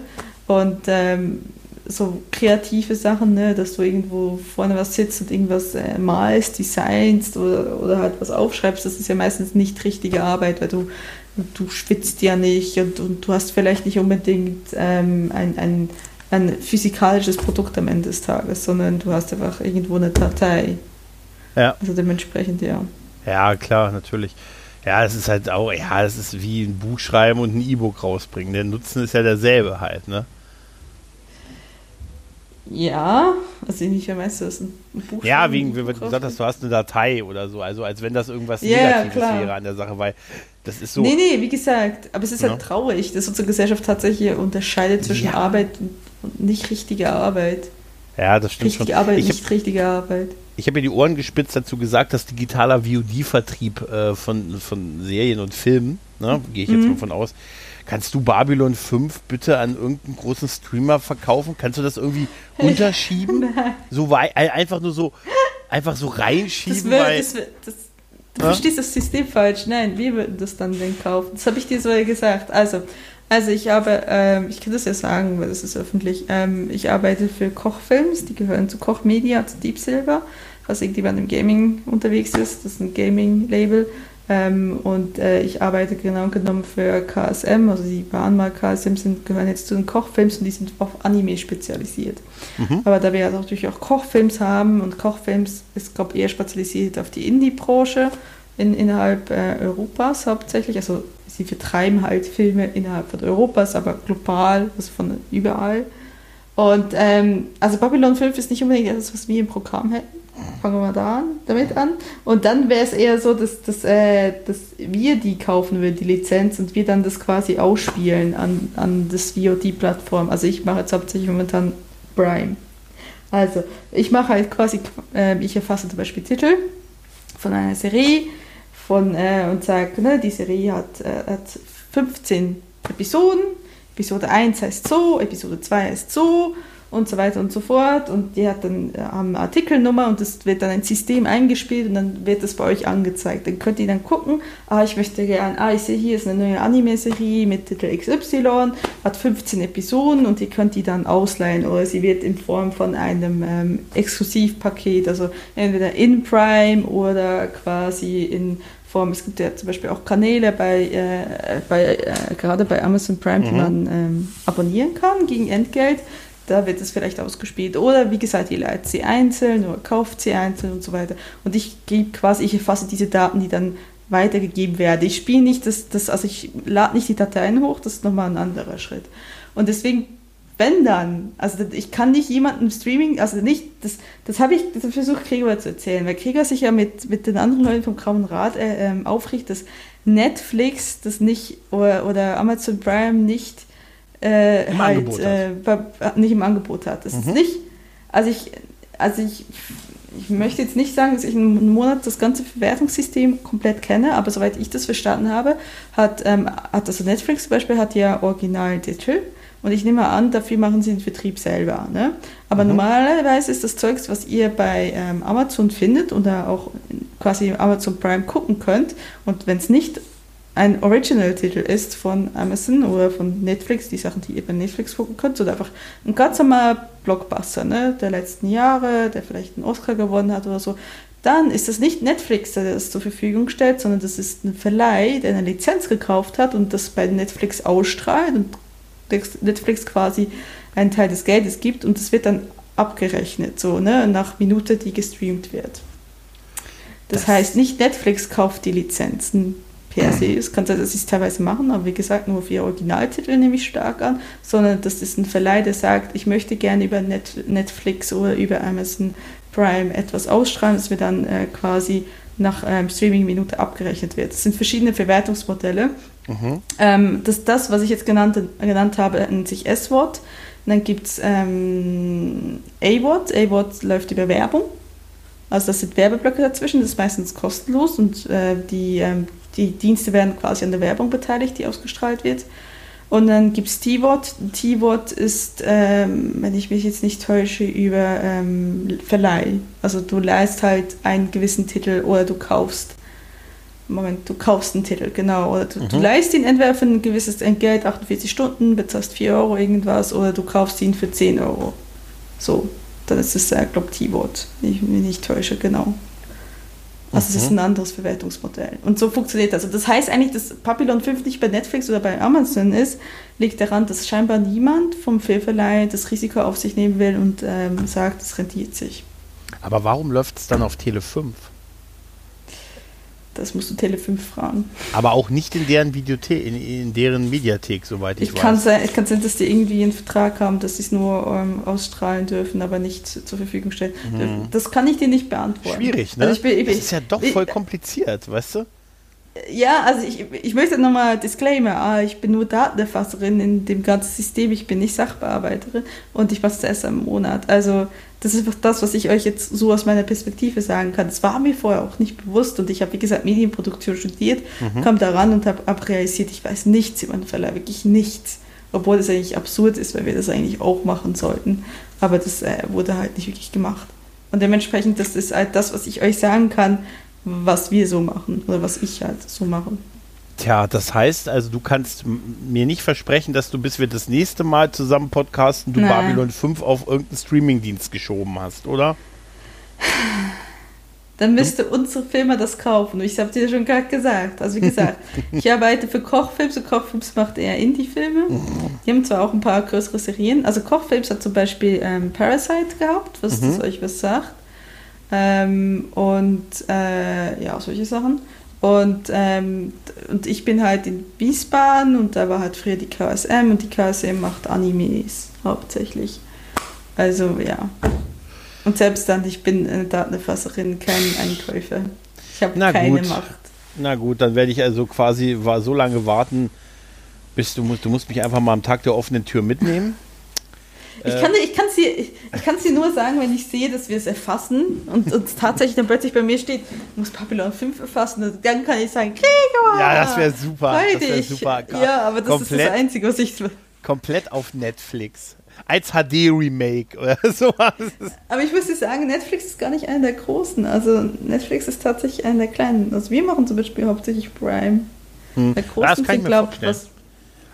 Und ähm, so kreative Sachen, ne, dass du irgendwo vorne was sitzt und irgendwas äh, malst, designst oder, oder halt was aufschreibst, das ist ja meistens nicht richtige Arbeit, weil du, du schwitzt ja nicht und, und du hast vielleicht nicht unbedingt ähm, ein, ein, ein physikalisches Produkt am Ende des Tages, sondern du hast einfach irgendwo eine Datei. Ja. Also dementsprechend, ja. Ja, klar, natürlich. Ja, es ist halt auch, ja, es ist wie ein Buch schreiben und ein E-Book rausbringen. Der Nutzen ist ja derselbe halt, ne? Ja, also inwiefern meinst du das? Ein Buch ja, wegen, wie du gesagt hast, du hast eine Datei oder so, also als wenn das irgendwas yeah, Negatives klar. wäre an der Sache, weil das ist so. Nee, nee, wie gesagt, aber es ist ja. halt traurig, dass unsere Gesellschaft tatsächlich unterscheidet zwischen ja. Arbeit und nicht richtiger Arbeit. Ja, das stimmt richtige schon. Arbeit, ich nicht hab, richtige Arbeit. Ich habe mir die Ohren gespitzt dazu gesagt, dass digitaler VOD-Vertrieb äh, von, von Serien und Filmen, ne, gehe ich jetzt mhm. mal von aus, Kannst du Babylon 5 bitte an irgendeinen großen Streamer verkaufen? Kannst du das irgendwie unterschieben? so wei einfach nur so, einfach so reinschieben? Das, weil, das, wird, das du ja? verstehst das System falsch. Nein, wir würden das dann denn kaufen. Das habe ich dir so gesagt. Also, also ich habe, ähm, ich kann das ja sagen, weil das ist öffentlich. Ähm, ich arbeite für Kochfilms, die gehören zu Koch Media, zu Deep Silver, was irgendjemand im Gaming unterwegs ist. Das ist ein Gaming-Label. Ähm, und äh, ich arbeite genau genommen für KSM, also die waren mal KSM, sind, gehören jetzt zu den Kochfilms und die sind auf Anime spezialisiert. Mhm. Aber da wir ja natürlich auch Kochfilms haben und Kochfilms ist, glaube ich, eher spezialisiert auf die Indie-Branche in, innerhalb äh, Europas hauptsächlich. Also sie vertreiben halt Filme innerhalb von Europas, aber global, also von überall. Und ähm, also Babylon 5 ist nicht unbedingt etwas, was wir im Programm hätten fangen wir da an, damit an. Und dann wäre es eher so, dass, dass, äh, dass wir die kaufen würden, die Lizenz, und wir dann das quasi ausspielen an, an das VOD-Plattform. Also ich mache jetzt hauptsächlich momentan Prime. Also ich mache halt quasi, äh, ich erfasse zum Beispiel Titel von einer Serie von, äh, und sage, ne, die Serie hat, äh, hat 15 Episoden. Episode 1 heißt so, Episode 2 heißt so und so weiter und so fort. Und die hat dann äh, eine Artikelnummer und das wird dann ein System eingespielt und dann wird das bei euch angezeigt. Dann könnt ihr dann gucken, ah, ich möchte gerne, ah, ich sehe hier ist eine neue Anime-Serie mit Titel XY, hat 15 Episoden und ihr könnt die dann ausleihen oder sie wird in Form von einem ähm, Exklusivpaket, also entweder in Prime oder quasi in Form. Es gibt ja zum Beispiel auch Kanäle bei, äh, bei äh, gerade bei Amazon Prime, mhm. die man ähm, abonnieren kann gegen Entgelt da wird es vielleicht ausgespielt. Oder wie gesagt, ihr leitet sie einzeln oder kauft sie einzeln und so weiter. Und ich gebe quasi, ich erfasse diese Daten, die dann weitergegeben werden. Ich spiele nicht das, das, also ich lade nicht die Dateien hoch, das ist nochmal ein anderer Schritt. Und deswegen, wenn dann, also ich kann nicht jemanden Streaming, also nicht, das, das habe ich versucht, Gregor zu erzählen, weil Gregor sich ja mit, mit den anderen Leuten vom Grauen Rat äh, ähm, aufricht, dass Netflix das nicht oder, oder Amazon Prime nicht äh, halt äh, nicht im Angebot hat. Das mhm. ist nicht, also ich, also ich, ich möchte jetzt nicht sagen, dass ich einen Monat das ganze Verwertungssystem komplett kenne, aber soweit ich das verstanden habe, hat, ähm, hat also Netflix zum Beispiel hat ja Original Digital und ich nehme an, dafür machen sie den Vertrieb selber. Ne? Aber mhm. normalerweise ist das Zeugs, was ihr bei ähm, Amazon findet oder auch quasi Amazon Prime gucken könnt und wenn es nicht ein Original-Titel ist von Amazon oder von Netflix, die Sachen, die ihr bei Netflix gucken könnt, oder einfach ein ganz normaler Blockbuster ne, der letzten Jahre, der vielleicht einen Oscar gewonnen hat oder so, dann ist das nicht Netflix, der das zur Verfügung stellt, sondern das ist ein Verleih, der eine Lizenz gekauft hat und das bei Netflix ausstrahlt und Netflix quasi einen Teil des Geldes gibt und das wird dann abgerechnet, so ne, nach Minute, die gestreamt wird. Das, das heißt, nicht Netflix kauft die Lizenzen, per se ist. Kann sein, dass sie es teilweise machen, aber wie gesagt, nur auf Originaltitel nehme ich stark an, sondern das ist ein Verleih, der sagt, ich möchte gerne über Net Netflix oder über Amazon Prime etwas ausstrahlen, das mir dann äh, quasi nach ähm, Streaming-Minute abgerechnet wird. Das sind verschiedene Verwertungsmodelle. Mhm. Ähm, das, das, was ich jetzt genannt, genannt habe, nennt sich S-Wort. Dann gibt es ähm, A-Wort. A-Wort läuft über Werbung. Also das sind Werbeblöcke dazwischen, das ist meistens kostenlos und äh, die, ähm, die Dienste werden quasi an der Werbung beteiligt, die ausgestrahlt wird. Und dann gibt es T-Wort. T-Wort ist, ähm, wenn ich mich jetzt nicht täusche, über ähm, Verleih. Also du leist halt einen gewissen Titel oder du kaufst. Moment, du kaufst einen Titel, genau. Oder du, mhm. du leist ihn entweder für ein gewisses Entgelt, 48 Stunden, bezahlst 4 Euro irgendwas, oder du kaufst ihn für 10 Euro. So, dann ist es, äh, glaube T-Wort, wenn ich mich nicht täusche, genau. Also mhm. es ist ein anderes Verwertungsmodell. Und so funktioniert das. Und das heißt eigentlich, dass Papillon 5 nicht bei Netflix oder bei Amazon ist, liegt daran, dass scheinbar niemand vom Filmverleih das Risiko auf sich nehmen will und ähm, sagt, es rentiert sich. Aber warum läuft es dann auf Tele 5? Das musst du Tele5 fragen. Aber auch nicht in deren Videothek, in, in deren Mediathek, soweit ich, ich weiß. Kann sein, es kann sein, dass die irgendwie einen Vertrag haben, dass sie es nur ähm, ausstrahlen dürfen, aber nicht zur Verfügung stellen mhm. Das kann ich dir nicht beantworten. Schwierig, ne? Also ich bin, ich, das ist ja doch voll kompliziert, weißt du? Ja, also ich, ich möchte nochmal Disclaimer. Ah, ich bin nur Datenerfasserin in dem ganzen System. Ich bin nicht Sachbearbeiterin und ich mache es erst im Monat. Also das ist einfach das, was ich euch jetzt so aus meiner Perspektive sagen kann. Das war mir vorher auch nicht bewusst und ich habe, wie gesagt, Medienproduktion studiert, mhm. kam daran und habe ab realisiert, ich weiß nichts über den Verleih, wirklich nichts. Obwohl das eigentlich absurd ist, weil wir das eigentlich auch machen sollten. Aber das äh, wurde halt nicht wirklich gemacht. Und dementsprechend, das ist halt das, was ich euch sagen kann, was wir so machen oder was ich halt so mache. Tja, das heißt also, du kannst mir nicht versprechen, dass du, bis wir das nächste Mal zusammen podcasten, du Nein. Babylon 5 auf irgendeinen Streamingdienst geschoben hast, oder? Dann müsste hm? unsere Firma das kaufen. Ich habe dir schon gerade gesagt. Also wie gesagt, ich arbeite für Kochfilms und Kochfilms macht eher Indie-Filme. Die haben zwar auch ein paar größere Serien. Also Kochfilms hat zum Beispiel ähm, Parasite gehabt, was mhm. das euch was sagt. Ähm, und äh, ja, solche Sachen. Und, ähm, und ich bin halt in Wiesbaden und da war halt früher die KSM und die KSM macht Animes hauptsächlich. Also ja. Und selbst dann, ich bin eine Datenerfasserin, kein Einkäufer. Ich habe keine gut. Macht. Na gut, dann werde ich also quasi war so lange warten, bis du musst, du musst mich einfach mal am Tag der offenen Tür mitnehmen. Ich kann, ich kann sie, ich, ich kann sie nur sagen, wenn ich sehe, dass wir es erfassen und, und tatsächlich dann plötzlich bei mir steht, muss Papillon 5 erfassen, dann kann ich sagen, Gregor! Ja, das wäre super. Das wär super. Ja, aber das komplett, ist das Einzige, was ich. Komplett auf Netflix. Als HD-Remake oder sowas. Aber ich muss dir sagen, Netflix ist gar nicht einer der großen. Also Netflix ist tatsächlich einer der kleinen. Also wir machen zum Beispiel hauptsächlich Prime. Hm. Der großen sind, glaube ich, was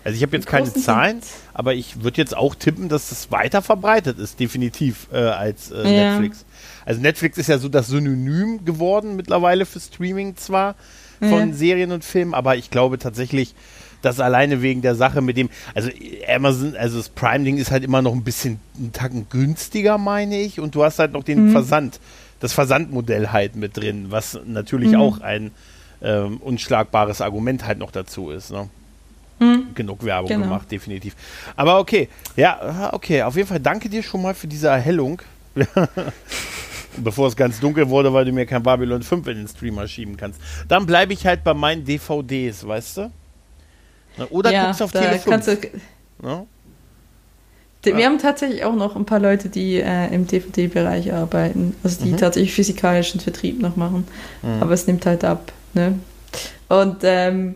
also ich habe jetzt keine Zahlen, aber ich würde jetzt auch tippen, dass das weiter verbreitet ist, definitiv, äh, als äh, ja. Netflix. Also Netflix ist ja so das Synonym geworden mittlerweile für Streaming zwar von ja. Serien und Filmen, aber ich glaube tatsächlich, dass alleine wegen der Sache mit dem, also Amazon, also das Prime-Ding ist halt immer noch ein bisschen einen Tacken günstiger, meine ich, und du hast halt noch den mhm. Versand, das Versandmodell halt mit drin, was natürlich mhm. auch ein ähm, unschlagbares Argument halt noch dazu ist. Ne? Hm. Genug Werbung genau. gemacht, definitiv. Aber okay, ja, okay, auf jeden Fall danke dir schon mal für diese Erhellung. Bevor es ganz dunkel wurde, weil du mir kein Babylon 5 in den Streamer schieben kannst. Dann bleibe ich halt bei meinen DVDs, weißt du? Oder ja, guckst auf Tele 5. No? Wir ja. haben tatsächlich auch noch ein paar Leute, die äh, im DVD-Bereich arbeiten, also die mhm. tatsächlich physikalischen Vertrieb noch machen. Mhm. Aber es nimmt halt ab. Ne? Und ähm,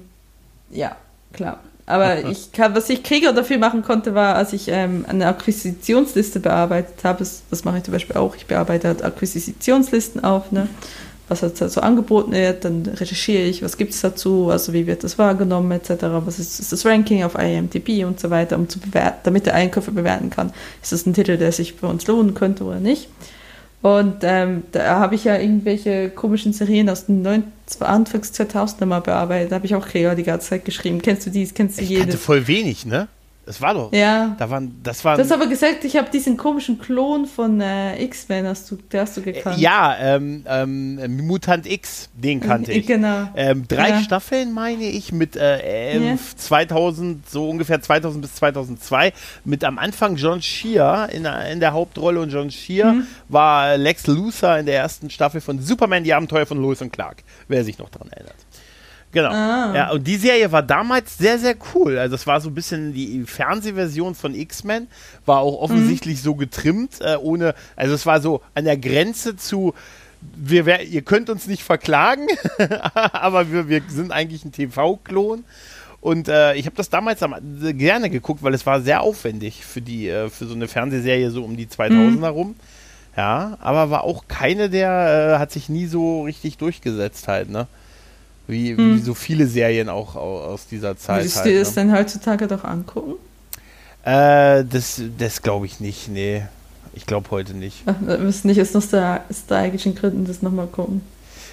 ja, klar. Aber ich kann, was ich Krieger dafür machen konnte, war, als ich ähm, eine Akquisitionsliste bearbeitet habe, das, das, mache ich zum Beispiel auch, ich bearbeite halt Akquisitionslisten auf, ne? was halt so angeboten wird, dann recherchiere ich, was gibt es dazu, also wie wird das wahrgenommen etc., was ist, ist, das Ranking auf IMDb und so weiter, um zu bewerten, damit der Einkäufer bewerten kann, ist das ein Titel, der sich für uns lohnen könnte oder nicht. Und ähm, da habe ich ja irgendwelche komischen Serien aus den 90 Anfangs 2000er mal bearbeitet. Da habe ich auch Krieger die ganze Zeit geschrieben. Kennst du dies? Kennst du ich jedes? Ich kannte voll wenig, ne? Das war doch. Ja. Da waren, das waren. Du hast aber gesagt, ich habe diesen komischen Klon von äh, X-Men, hast du, der hast du gekannt. Ja, ähm, ähm, Mutant X, den kannte ich. Genau. Ähm, drei ja. Staffeln meine ich mit äh, ja. 2000, so ungefähr 2000 bis 2002, mit am Anfang John Shear in, in der Hauptrolle und John Shear mhm. war Lex Luthor in der ersten Staffel von Superman, die Abenteuer von Lois und Clark, wer sich noch daran erinnert. Genau. Ah. Ja, und die Serie war damals sehr, sehr cool. Also es war so ein bisschen die Fernsehversion von X-Men, war auch offensichtlich mhm. so getrimmt, äh, ohne, also es war so an der Grenze zu wir, wär, ihr könnt uns nicht verklagen, aber wir, wir sind eigentlich ein TV-Klon. Und äh, ich habe das damals am, äh, gerne geguckt, weil es war sehr aufwendig für die äh, für so eine Fernsehserie so um die 2000er mhm. Ja, aber war auch keine der äh, hat sich nie so richtig durchgesetzt halt, ne? Wie, mhm. wie so viele Serien auch aus dieser Zeit. Würdest halt, du dir das ne? denn heutzutage doch angucken? Äh, das das glaube ich nicht, nee. Ich glaube heute nicht. Ach, wir müssen nicht aus nostalgischen Gründen das nochmal gucken.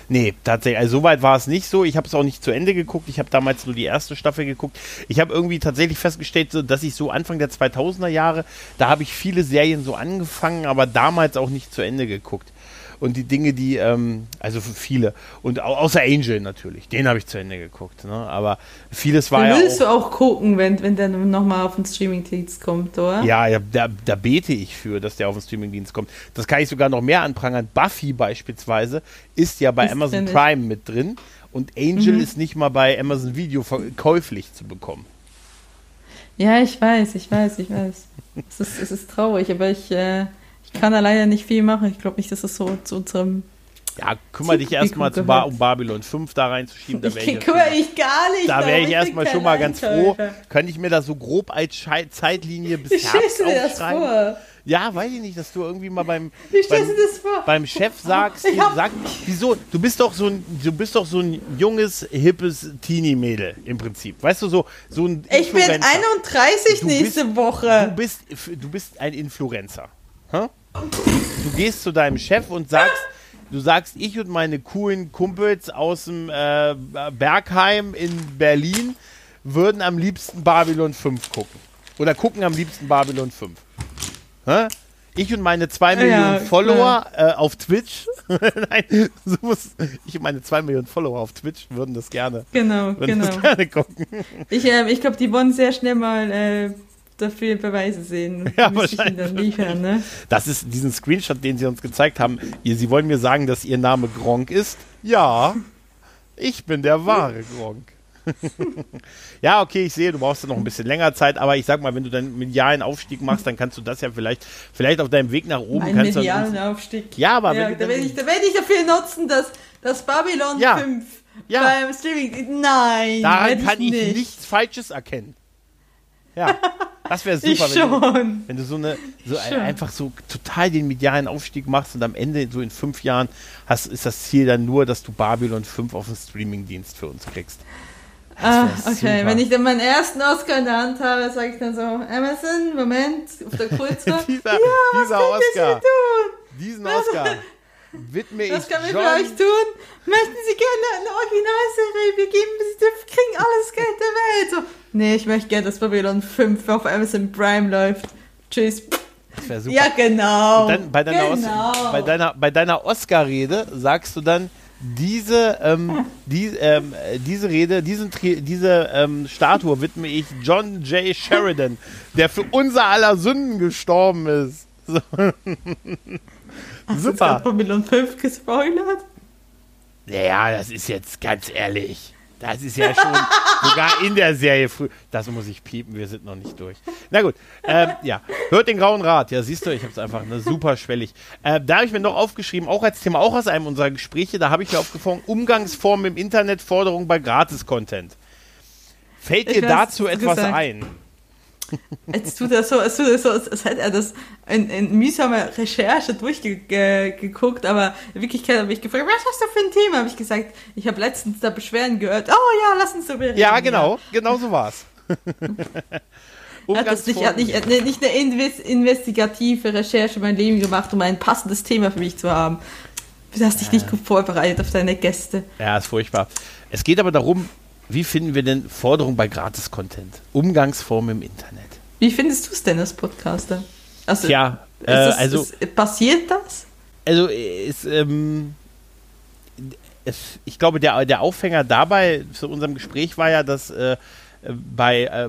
Nee, tatsächlich. Also soweit war es nicht so. Ich habe es auch nicht zu Ende geguckt. Ich habe damals nur die erste Staffel geguckt. Ich habe irgendwie tatsächlich festgestellt, dass ich so Anfang der 2000er Jahre, da habe ich viele Serien so angefangen, aber damals auch nicht zu Ende geguckt und die Dinge, die, ähm, also für viele, und außer Angel natürlich, den habe ich zu Ende geguckt, ne? aber vieles war den ja willst auch, du auch gucken, wenn, wenn der nochmal auf den Streamingdienst kommt, oder? Ja, ja da, da bete ich für, dass der auf den Streamingdienst kommt. Das kann ich sogar noch mehr anprangern. Buffy beispielsweise ist ja bei ist Amazon Prime mit drin und Angel mhm. ist nicht mal bei Amazon Video käuflich zu bekommen. Ja, ich weiß, ich weiß, ich weiß. es, ist, es ist traurig, aber ich, äh, ich kann da leider nicht viel machen. Ich glaube nicht, dass es so zu unserem. Ja, kümmere dich erstmal ba um Babylon 5 da reinzuschieben. Da ich kümmere ich gar nicht. Da wäre ich erstmal schon mal ganz froh. Könnte ich mir das so grob als Schei Zeitlinie bis Wie Herbst du das vor? Ja, weiß ich nicht, dass du irgendwie mal beim, beim, beim Chef sagst, sag, wieso, du bist doch so ein, du bist doch so ein junges, hippes Teenie-Mädel im Prinzip. Weißt du, so, so ein Ich bin 31 du nächste bist, Woche. Du bist, du bist ein Influencer. Huh? Du gehst zu deinem Chef und sagst, du sagst, ich und meine coolen Kumpels aus dem äh, Bergheim in Berlin würden am liebsten Babylon 5 gucken. Oder gucken am liebsten Babylon 5. Hä? Ich und meine 2 Millionen ja, Follower äh, auf Twitch. Nein, so muss, ich und meine 2 Millionen Follower auf Twitch würden das gerne. Genau, genau. gerne gucken. Ich, äh, ich glaube, die wollen sehr schnell mal äh, dafür Beweise sehen. Ja, wahrscheinlich. Dann liefern, ne? Das ist diesen Screenshot, den Sie uns gezeigt haben. Sie wollen mir sagen, dass Ihr Name Gronk ist? Ja, ich bin der wahre Gronk. ja, okay, ich sehe, du brauchst ja noch ein bisschen länger Zeit, aber ich sag mal, wenn du deinen medialen Aufstieg machst, dann kannst du das ja vielleicht, vielleicht auf deinem Weg nach oben. Ein kannst medialen du, Aufstieg. Ja, aber ja, da werde ich, werd ich dafür nutzen, dass das Babylon ja, 5 ja. beim Streaming. Nein, daran kann ich, nicht. nichts Falsches erkennen. Ja. Das wäre super, wenn du, wenn du, so eine so ein, einfach so total den medialen Aufstieg machst und am Ende so in fünf Jahren hast, ist das Ziel dann nur, dass du Babylon 5 auf den Streamingdienst für uns kriegst. Ah, okay. Super. Wenn ich dann meinen ersten Oscar in der Hand habe, sage ich dann so, Amazon, Moment, auf der Kurze. dieser, ja, dieser Oscar. Diesen Oscar widme ich Was kann ich für euch tun? Möchten Sie gerne eine Originalserie? Wir geben, Sie kriegen alles Geld der Welt. So, nee, ich möchte gerne, dass Babylon 5 auf Amazon Prime läuft. Tschüss. Das wäre super. Ja, genau. Und dann bei deiner, genau. Bei deiner, bei deiner Oscar-Rede sagst du dann, diese, ähm, die, ähm, diese Rede, diesen, diese ähm, Statue widme ich John J. Sheridan, der für unser aller Sünden gestorben ist. So. Hast Super. du Babylon 5 gespoilert? Ja, das ist jetzt ganz ehrlich. Das ist ja schon sogar in der Serie früh. Das muss ich piepen, wir sind noch nicht durch. Na gut, ähm, ja. Hört den Grauen Rat. Ja, siehst du, ich habe es einfach ne, super schwellig. Äh, da habe ich mir noch aufgeschrieben, auch als Thema, auch aus einem unserer Gespräche, da habe ich mir aufgefangen, Umgangsformen im Internet, Forderungen bei Gratis-Content. Fällt dir dazu etwas gesagt. ein? Jetzt tut er so, als, tut er so, als hätte er das in, in mühsamer Recherche durchgeguckt, aber in Wirklichkeit habe ich gefragt, was hast du für ein Thema? Habe ich gesagt, ich habe letztens da Beschwerden gehört. Oh ja, lass uns darüber reden. Ja, genau, ja. genau so war es. er hat das nicht, hat nicht, nicht eine investigative Recherche in mein Leben gemacht, um ein passendes Thema für mich zu haben. Du hast dich nicht gut vorbereitet auf deine Gäste. Ja, ist furchtbar. Es geht aber darum, wie finden wir denn Forderungen bei Gratis-Content? Umgangsform im Internet. Wie findest du es denn als Podcaster? Also, Tja, äh, das, also. Ist, passiert das? Also, ist, ähm, es, ich glaube, der, der Aufhänger dabei zu unserem Gespräch war ja, dass äh, bei äh,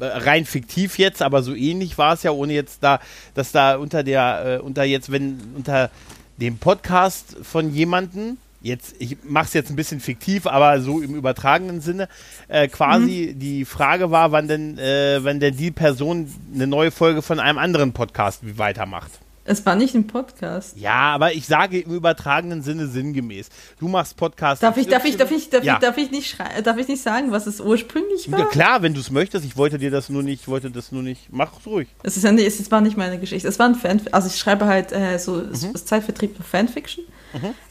rein fiktiv jetzt, aber so ähnlich war es ja, ohne jetzt da, dass da unter der, äh, unter jetzt, wenn unter dem Podcast von jemandem jetzt, ich mache es jetzt ein bisschen fiktiv, aber so im übertragenen Sinne, äh, quasi mhm. die Frage war, wann denn, äh, wann denn die Person eine neue Folge von einem anderen Podcast weitermacht. Es war nicht ein Podcast. Ja, aber ich sage im übertragenen Sinne sinngemäß. Du machst Podcast. Darf ich, darf ich, darf ich, darf Ja. ich, darf ich nicht darf ich nicht sagen, was es ursprünglich war? Ja, klar, wenn du es möchtest. Ich wollte dir das nur nicht, ich wollte das nur nicht. Mach's ruhig. Es ist ja nicht, es war nicht meine Geschichte. Es war ein Fan, also ich schreibe halt äh, so Mhm. Zeitvertrieb für Fanfiction.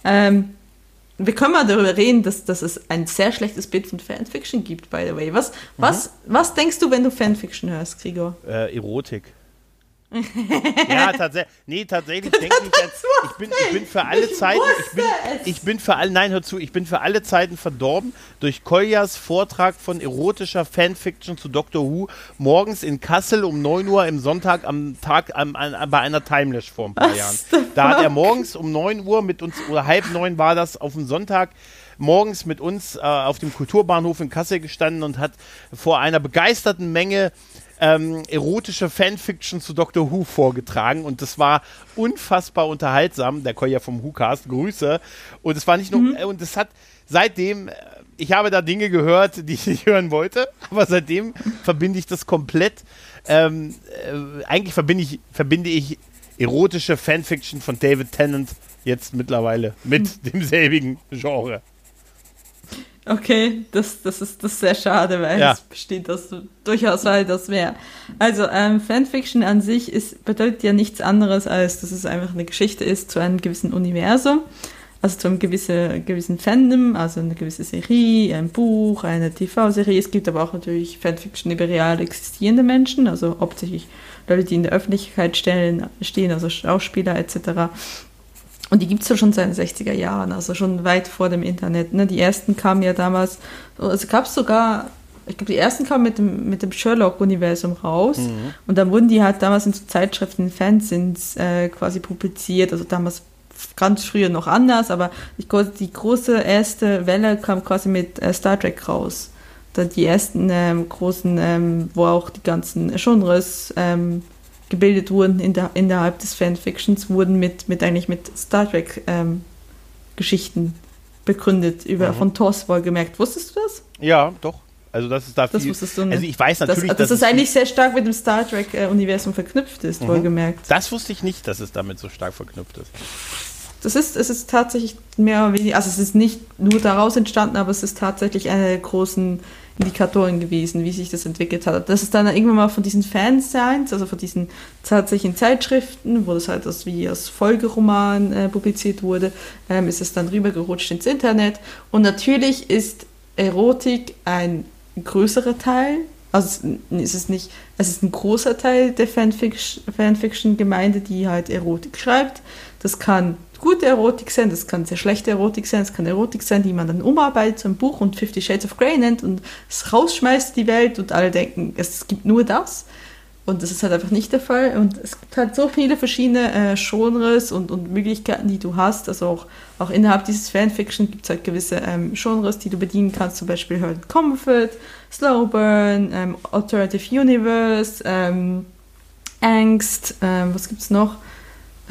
Ähm, wir können mal darüber reden, dass, dass es ein sehr schlechtes Bild von Fanfiction gibt, by the way. Was, Mhm. was, was denkst du, wenn du Fanfiction hörst, Gregor? Äh, Erotik. Ja, tatsächlich. Nee, tatsächlich denke ich, jetzt, ich bin, ich bin für alle Ich Zeiten, ich bin, ich bin für alle, nein, hör zu, ich bin für alle Zeiten verdorben durch Koljas Vortrag von erotischer Fanfiction zu Doctor Who morgens in Kassel um 9 Uhr im Sonntag am Tag am, an, bei einer Timelash vor ein paar Was Jahren. Da hat er morgens um 9 Uhr mit uns, oder halb neun war das auf dem Sonntag, morgens mit uns äh, auf dem Kulturbahnhof in Kassel gestanden und hat vor einer begeisterten Menge ähm, erotische Fanfiction zu Doctor Who vorgetragen und das war unfassbar unterhaltsam. Der Kolja vom WhoCast, Grüße. Und es war nicht nur, äh, und es hat seitdem, äh, ich habe da Dinge gehört, die ich nicht hören wollte, aber seitdem verbinde ich das komplett. Ähm, äh, eigentlich verbinde ich, verbinde ich erotische Fanfiction von David Tennant jetzt mittlerweile mit demselbigen Genre. Okay, das, das, ist, das ist sehr schade, weil Ja. es besteht das durchaus weitaus mehr. Also, ähm, Fanfiction an sich ist, bedeutet ja nichts anderes, als dass es einfach eine Geschichte ist zu einem gewissen Universum, also zu einem gewissen, gewissen Fandom, also eine gewisse Serie, ein Buch, eine TV-Serie. Es gibt aber auch natürlich Fanfiction über real existierende Menschen, also hauptsächlich Leute, die in der Öffentlichkeit stellen, stehen, also Schauspieler etc. Und die gibt es ja schon seit den 60er Jahren, also schon weit vor dem Internet. Ne? Die ersten kamen ja damals, also gab es sogar, ich glaube, die ersten kamen mit dem, mit dem Sherlock-Universum raus. Und dann wurden die halt damals in so Zeitschriften, in Fanzines äh, quasi publiziert. Also damals ganz früher noch anders, aber ich, die große erste Welle kam quasi mit äh, Star Trek raus. Dann die ersten ähm, großen, ähm, wo auch die ganzen Genres ähm, gebildet wurden in der, innerhalb des Fanfictions, wurden mit, mit eigentlich mit Star Trek ähm, Geschichten begründet, über, von TOS wohlgemerkt. Wusstest du das? Ja, doch. Also das ist da Das viel. wusstest du nicht. Also ich weiß Das, natürlich, dass dass es eigentlich sehr stark mit dem Star Trek-Universum verknüpft ist, wohlgemerkt. Das wusste ich nicht, dass es damit so stark verknüpft ist. Das ist, es ist tatsächlich mehr oder weniger, also es ist nicht nur daraus entstanden, aber es ist tatsächlich einer der großen Indikatoren gewesen, wie sich das entwickelt hat. Das ist dann irgendwann mal von diesen Fansigns, also von diesen tatsächlichen Zeitschriften, wo das halt als, wie als Folgeroman äh, publiziert wurde, ähm, ist es dann rübergerutscht ins Internet. Und natürlich ist Erotik ein größerer Teil, also es ist nicht, es ist ein großer Teil der Fanfiction- Fanfiction-Gemeinde, die halt Erotik schreibt. Das kann gute Erotik sein, das kann sehr schlechte Erotik sein, es kann Erotik sein, die man dann umarbeitet zu einem Buch und Fifty Shades of Grey nennt und es rausschmeißt die Welt und alle denken, es gibt nur das. Und das ist halt einfach nicht der Fall. Und es gibt halt so viele verschiedene äh, Genres und, und Möglichkeiten, die du hast. Also auch, auch innerhalb dieses Fanfiction gibt es halt gewisse ähm, Genres, die du bedienen kannst. Zum Beispiel halt Comfort, Slow Burn, ähm, Alternative Universe, ähm, Angst, ähm, was gibt's noch?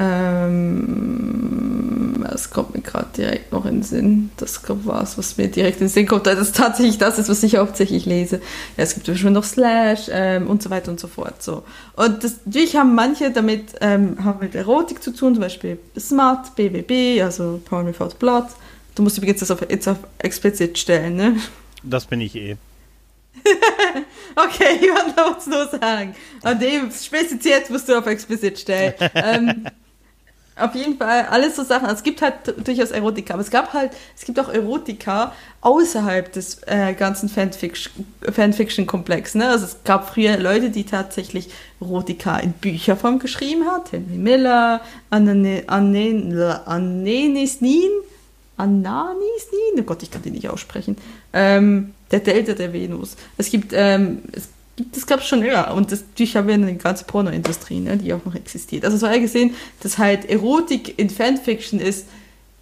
Ähm, das kommt mir gerade direkt noch in den Sinn. Das war es, was mir direkt in den Sinn kommt. Das ist tatsächlich das, ist, was ich hauptsächlich lese. Ja, es gibt Beispiel noch Slash ähm, und so weiter und so fort. So. Und das, natürlich haben manche damit ähm, haben mit Erotik zu tun, zum Beispiel Smart, BBB, also Porn Without Blood. Du musst übrigens das auf, jetzt auf explizit stellen, ne? Das bin ich eh. Okay, ich wollte was nur sagen. An dem spezifiziert musst du auf explizit stellen. ähm, auf jeden Fall, alles so Sachen. Also es gibt halt durchaus Erotika, aber es gab halt, es gibt auch Erotika außerhalb des äh, ganzen Fanfiction- Fanfiction-Komplex. Ne? Also es gab früher Leute, die tatsächlich Erotika in Bücherform geschrieben hat. Henry Miller, Anane- Ane- Anenis Nin, Ananis Nin, oh Gott, ich kann die nicht aussprechen. Ähm, der Delta der Venus. Es gibt, ähm, es gibt, das gab es schon immer. Und das, natürlich haben wir eine ganze Pornoindustrie, ne, die auch noch existiert. Also so gesehen, dass halt Erotik in Fanfiction ist,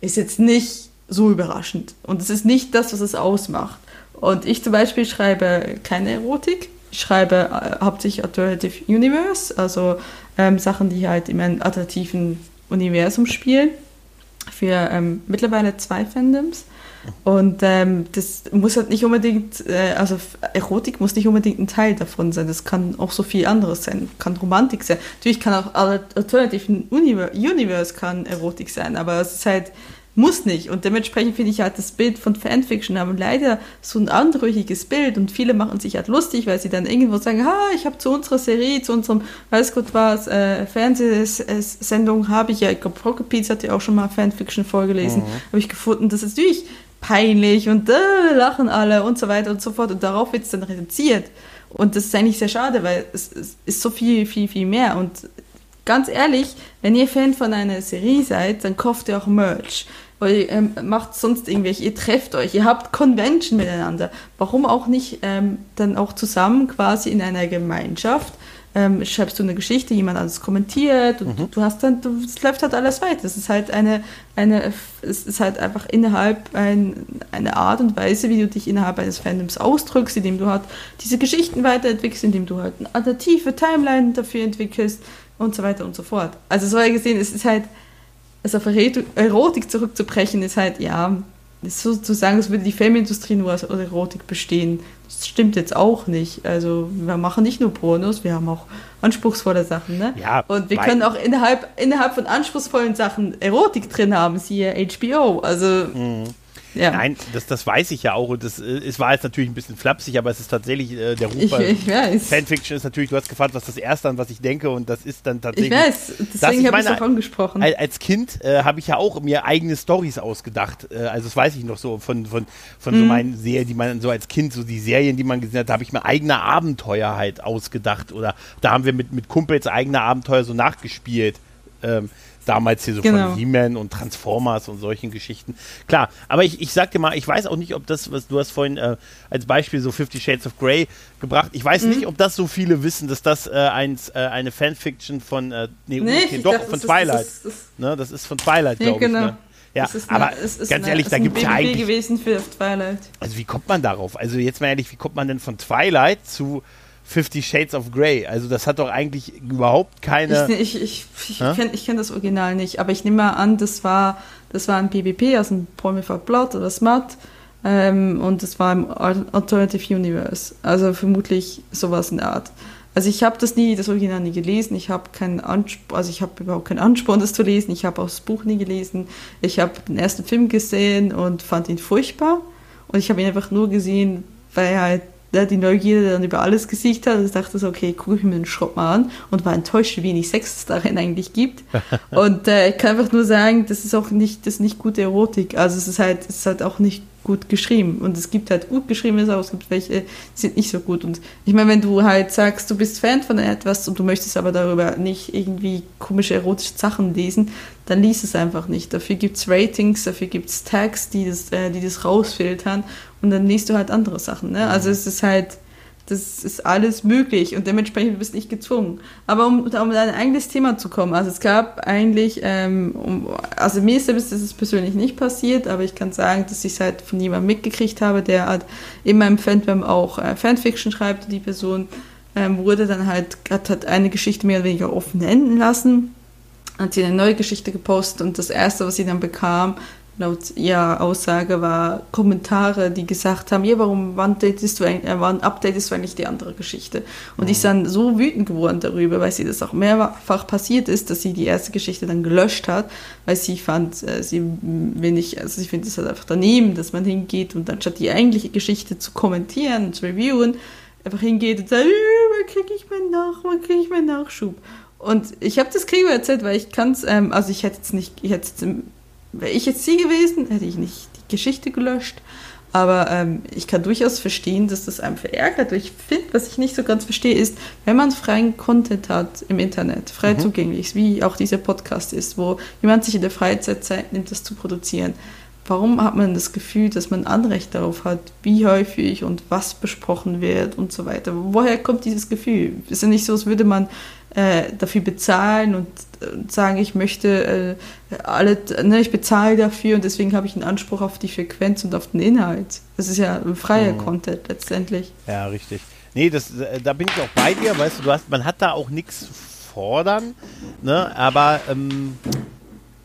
ist jetzt nicht so überraschend. Und es ist nicht das, was es ausmacht. Und ich zum Beispiel schreibe keine Erotik. Ich schreibe äh, hauptsächlich Alternative Universe, also ähm, Sachen, die halt in einem alternativen Universum spielen. Für ähm, mittlerweile zwei Fandoms. Und ähm, das muss halt nicht unbedingt, äh, also Erotik muss nicht unbedingt ein Teil davon sein. Das kann auch so viel anderes sein. Kann Romantik sein. Natürlich kann auch Alternative Universe kann Erotik sein, aber es ist halt muss nicht. Und dementsprechend finde ich halt das Bild von Fanfiction haben leider so ein anrüchiges Bild und viele machen sich halt lustig, weil sie dann irgendwo sagen, ha, ich habe zu unserer Serie, zu unserem, weiß Gott was, äh, Fernsehsendung habe ich ja, ich glaube, Rocket Beats hat ja auch schon mal Fanfiction vorgelesen, mhm. habe ich gefunden, das ist natürlich peinlich und äh, lachen alle und so weiter und so fort und darauf wird es dann reduziert. Und das ist eigentlich sehr schade, weil es, es ist so viel, viel, viel mehr und ganz ehrlich, wenn ihr Fan von einer Serie seid, dann kauft ihr auch Merch weil ähm, macht sonst irgendwelche, ihr trefft euch, ihr habt Convention miteinander. Warum auch nicht ähm, dann auch zusammen quasi in einer Gemeinschaft? Ähm, schreibst du eine Geschichte, jemand anderes kommentiert und mhm. du hast dann, du, es läuft halt alles weiter. Es ist halt eine, eine, es ist halt einfach innerhalb ein, eine Art und Weise, wie du dich innerhalb eines Fandoms ausdrückst, indem du halt diese Geschichten weiterentwickelst, indem du halt eine alternative Timeline dafür entwickelst und so weiter und so fort. Also so gesehen, es ist halt, also auf Erotik zurückzubrechen, ist halt, ja, ist sozusagen, als würde die Filmindustrie nur aus Erotik bestehen. Das stimmt jetzt auch nicht. Also wir machen nicht nur Pornos, wir haben auch anspruchsvolle Sachen, ne? Ja, und wir können auch innerhalb, innerhalb von anspruchsvollen Sachen Erotik drin haben, siehe HBO. Also mhm. Ja. Nein, das, das weiß ich ja auch und das, äh, es war jetzt natürlich ein bisschen flapsig, aber es ist tatsächlich äh, der Ruf. Ich, ich weiß. Fanfiction ist natürlich, du hast gefragt, was das erste an was ich denke und das ist dann tatsächlich. Ich weiß, deswegen habe ich es auch angesprochen. Als Kind äh, habe ich ja auch mir eigene Stories ausgedacht. Äh, also das weiß ich noch so von, von, von mhm. so meinen Serien, die man so als Kind, so die Serien, die man gesehen hat, da habe ich mir eigene Abenteuer halt ausgedacht oder da haben wir mit, mit Kumpels eigene Abenteuer so nachgespielt. Ähm, damals hier so genau. von He-Man und Transformers und solchen Geschichten. Klar, aber ich, ich sag dir mal, ich weiß auch nicht, ob das, was du hast vorhin äh, als Beispiel so Fifty Shades of Grey gebracht, ich weiß mhm. nicht, ob das so viele wissen, dass das äh, eins, äh, eine Fanfiction von, äh, nee, nee okay, doch, dachte, von Twilight. Ist, das, ist, ne, das ist von Twilight, glaube ja, genau. ich. Ne? Ja, aber eine, ganz eine, ehrlich, da gibt es ja eigentlich. gewesen für Twilight. Also, wie kommt man darauf? Also, jetzt mal ehrlich, wie kommt man denn von Twilight zu Fifty Shades of Grey. Also das hat doch eigentlich überhaupt keine. Ich, ich, ich, ich kenne kenn das Original nicht, aber ich nehme mal an, das war, das war ein PvP, also ein Promi for Blood oder Smart. Ähm, und das war im Alternative Universe. Also vermutlich sowas in der Art. Also ich habe das nie, das Original nie gelesen. Ich habe keinen Anspruch, also ich habe überhaupt keinen Ansporn, das zu lesen. Ich habe auch das Buch nie gelesen. Ich habe den ersten Film gesehen und fand ihn furchtbar. Und ich habe ihn einfach nur gesehen, weil er halt ne, die Neugierde dann über alles gesiegt hat. Und ich dachte so, okay, gucke ich mir den Schrott mal an und war enttäuscht, wie wenig Sex es darin eigentlich gibt. und äh, ich kann einfach nur sagen, das ist auch nicht, das ist nicht gute Erotik. Also es ist halt, es ist halt auch nicht gut geschrieben. Und es gibt halt gut geschriebene aber es gibt welche, die sind nicht so gut. Und ich meine, wenn du halt sagst, du bist Fan von etwas und du möchtest aber darüber nicht irgendwie komische erotische Sachen lesen, dann lies es einfach nicht. Dafür gibt es Ratings, dafür gibt es Tags, die das, äh, die das rausfiltern und dann liest du halt andere Sachen. Ne? Also es ist halt das ist alles möglich und dementsprechend bist du nicht gezwungen. Aber um, um dein eigenes Thema zu kommen, also es gab eigentlich, ähm, um, also mir ist es persönlich nicht passiert, aber ich kann sagen, dass ich es halt von jemandem mitgekriegt habe, der halt in meinem Fandom auch äh, Fanfiction schreibt. Die Person ähm, wurde dann halt, hat, hat eine Geschichte mehr oder weniger offen enden lassen hat sie eine neue Geschichte gepostet und das erste, was sie dann bekam, laut ihrer Aussage war Kommentare, die gesagt haben, ja, warum wann datest du eigentlich, äh, updatest du eigentlich die andere Geschichte? Und mhm. ich bin dann so wütend geworden darüber, weil sie das auch mehrfach passiert ist, dass sie die erste Geschichte dann gelöscht hat, weil sie fand, äh, sie wenig, also ich finde es halt einfach daneben, dass man hingeht und anstatt die eigentliche Geschichte zu kommentieren und zu reviewen, einfach hingeht und sagt, wann kriege ich meinen Nach, wann kriege ich meinen Nachschub? Und ich habe das Kriege erzählt, weil ich kann es, ähm, also ich hätte jetzt nicht, ich hätte Wäre ich jetzt sie gewesen, hätte ich nicht die Geschichte gelöscht. Aber ähm, ich kann durchaus verstehen, dass das einem verärgert. Ich finde, was ich nicht so ganz verstehe, ist, wenn man freien Content hat im Internet, frei mhm. zugänglich, wie auch dieser Podcast ist, wo jemand sich in der Freizeit Zeit nimmt, das zu produzieren, warum hat man das Gefühl, dass man Anrecht darauf hat, wie häufig und was besprochen wird und so weiter? Woher kommt dieses Gefühl? Ist ja nicht so, als würde man äh, dafür bezahlen und, und, sagen, ich möchte äh, alle, ne, ich bezahle dafür und deswegen habe ich einen Anspruch auf die Frequenz und auf den Inhalt. Das ist ja ein freier mhm. Content letztendlich. Ja, richtig. Nee, das, äh, da bin ich auch bei dir, weißt du, du hast, man hat da auch nichts fordern, ne, aber ähm,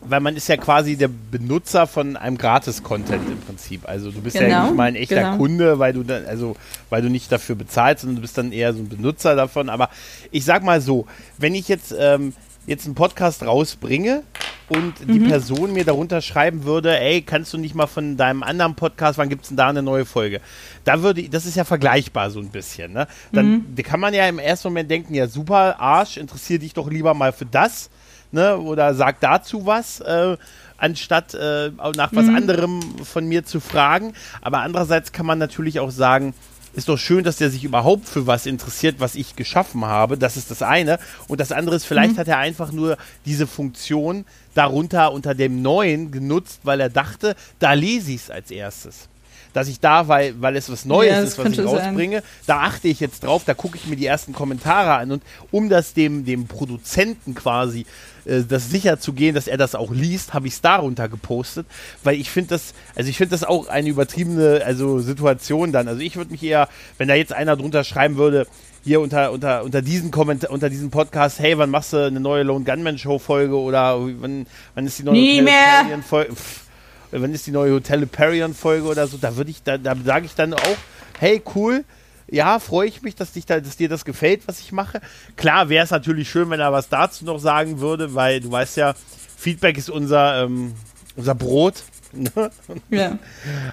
weil man ist ja quasi der Benutzer von einem Gratis-Content im Prinzip. Also du bist ja Genau, nicht mal ein echter genau. Kunde, weil du dann, also weil du nicht dafür bezahlst, sondern du bist dann eher so ein Benutzer davon. Aber ich sag mal so, wenn ich jetzt ähm, jetzt einen Podcast rausbringe und die Mhm. Person mir darunter schreiben würde, ey, kannst du nicht mal von deinem anderen Podcast, wann gibt's denn da eine neue Folge? Da würde, ich- das ist ja vergleichbar so ein bisschen, ne? Dann Mhm. da kann man ja im ersten Moment denken, ja super, Arsch, interessier dich doch lieber mal für das, ne? Oder sag dazu was, äh, anstatt äh, nach was Mhm. anderem von mir zu fragen. Aber andererseits kann man natürlich auch sagen, ist doch schön, dass der sich überhaupt für was interessiert, was ich geschaffen habe. Das ist das eine. Und das andere ist, vielleicht hat er einfach nur diese Funktion darunter unter dem neuen genutzt, weil er dachte, da lese ich es als erstes. Dass ich da, weil, weil es was Neues Ja, ist, was ich könnte sein. rausbringe, da achte ich jetzt drauf, da gucke ich mir die ersten Kommentare an und um das dem, dem Produzenten quasi äh, das sicher zu gehen, dass er das auch liest, habe ich es darunter gepostet, weil ich finde das, also ich finde das auch eine übertriebene also Situation dann. Also ich würde mich eher, wenn da jetzt einer drunter schreiben würde, hier unter, unter, unter diesen Kommentar, unter diesem Podcast, hey, wann machst du eine neue Lone Gunman Show Folge oder wann, wann ist die neue Nie Hotel Folge? Pff, Wann ist die neue Hotel Parian Folge oder so? Da würde ich, da, da sage ich dann auch, hey, cool, ja, freue ich mich, dass, dich da, dass dir das gefällt, was ich mache. Klar wäre es natürlich schön, wenn er was dazu noch sagen würde, weil du weißt ja, Feedback ist unser, ähm, unser Brot. ne? Ja.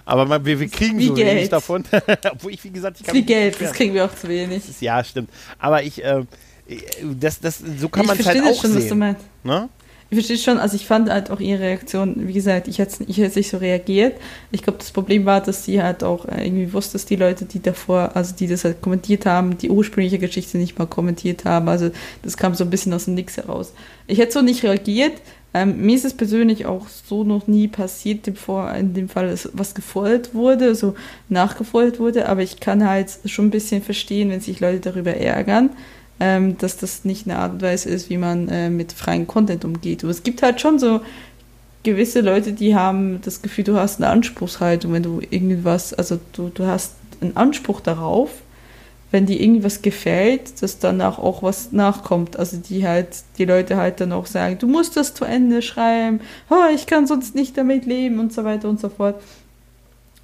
Aber man, wir, wir kriegen Wie so wenig Geld. davon. Obwohl ich, wie gesagt, ich kann nicht Geld, das kriegen wir auch zu wenig. Ja, stimmt. Aber ich, äh, das, das, so kann man es halt verstehe das auch schon, was du sehen. meinst. Ne? Ich verstehe schon, also ich fand halt auch ihre Reaktion, wie gesagt, ich hätte ich hätte nicht so reagiert. Ich glaube, das Problem war, dass sie halt auch äh, irgendwie wusste, dass die Leute, die davor, also die das halt kommentiert haben, die ursprüngliche Geschichte nicht mal kommentiert haben. Also das kam so ein bisschen aus dem Nix heraus. Ich hätte so nicht reagiert. Ähm, mir ist es persönlich auch so noch nie passiert, in dem Fall, was gefordert wurde, so nachgefordert wurde, aber ich kann halt schon ein bisschen verstehen, wenn sich Leute darüber ärgern ähm, dass das nicht eine Art und Weise ist, wie man äh, mit freiem Content umgeht. Und es gibt halt schon so gewisse Leute, die haben das Gefühl, du hast eine Anspruchshaltung, wenn du irgendwas, also du, du hast einen Anspruch darauf, wenn dir irgendwas gefällt, dass danach auch was nachkommt. Also die halt, die Leute halt dann auch sagen, du musst das zu Ende schreiben, oh, ich kann sonst nicht damit leben und so weiter und so fort.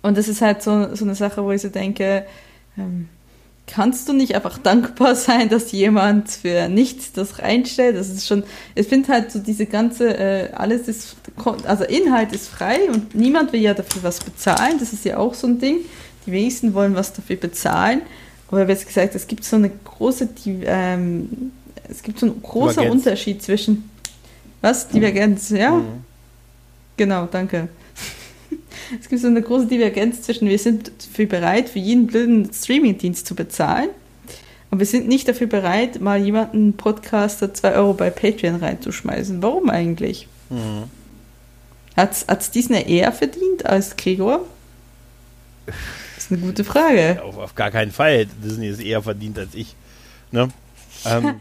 Und das ist halt so, so eine Sache, wo ich so denke, ähm, kannst du nicht einfach dankbar sein, dass jemand für nichts das reinstellt? Das ist schon, ich finde halt so diese ganze, äh, alles ist, also Inhalt ist frei und niemand will ja dafür was bezahlen. Das ist ja auch so ein Ding. Die wenigsten wollen was dafür bezahlen. Aber wie jetzt gesagt, es gibt so eine große, die, ähm, es gibt so ein großer Divergenz. Unterschied zwischen, was? Divergenz, ja? Mhm. Genau, danke. Es gibt so eine große Divergenz zwischen, wir sind dafür bereit, für jeden blöden Streamingdienst zu bezahlen, aber wir sind nicht dafür bereit, mal jemanden Podcaster 2 Euro bei Patreon reinzuschmeißen. Warum eigentlich? Mhm. Hat es Disney eher verdient als Gregor? Das ist eine gute Frage. Auf, auf gar keinen Fall. Disney ist eher verdient als ich. Ne? ähm,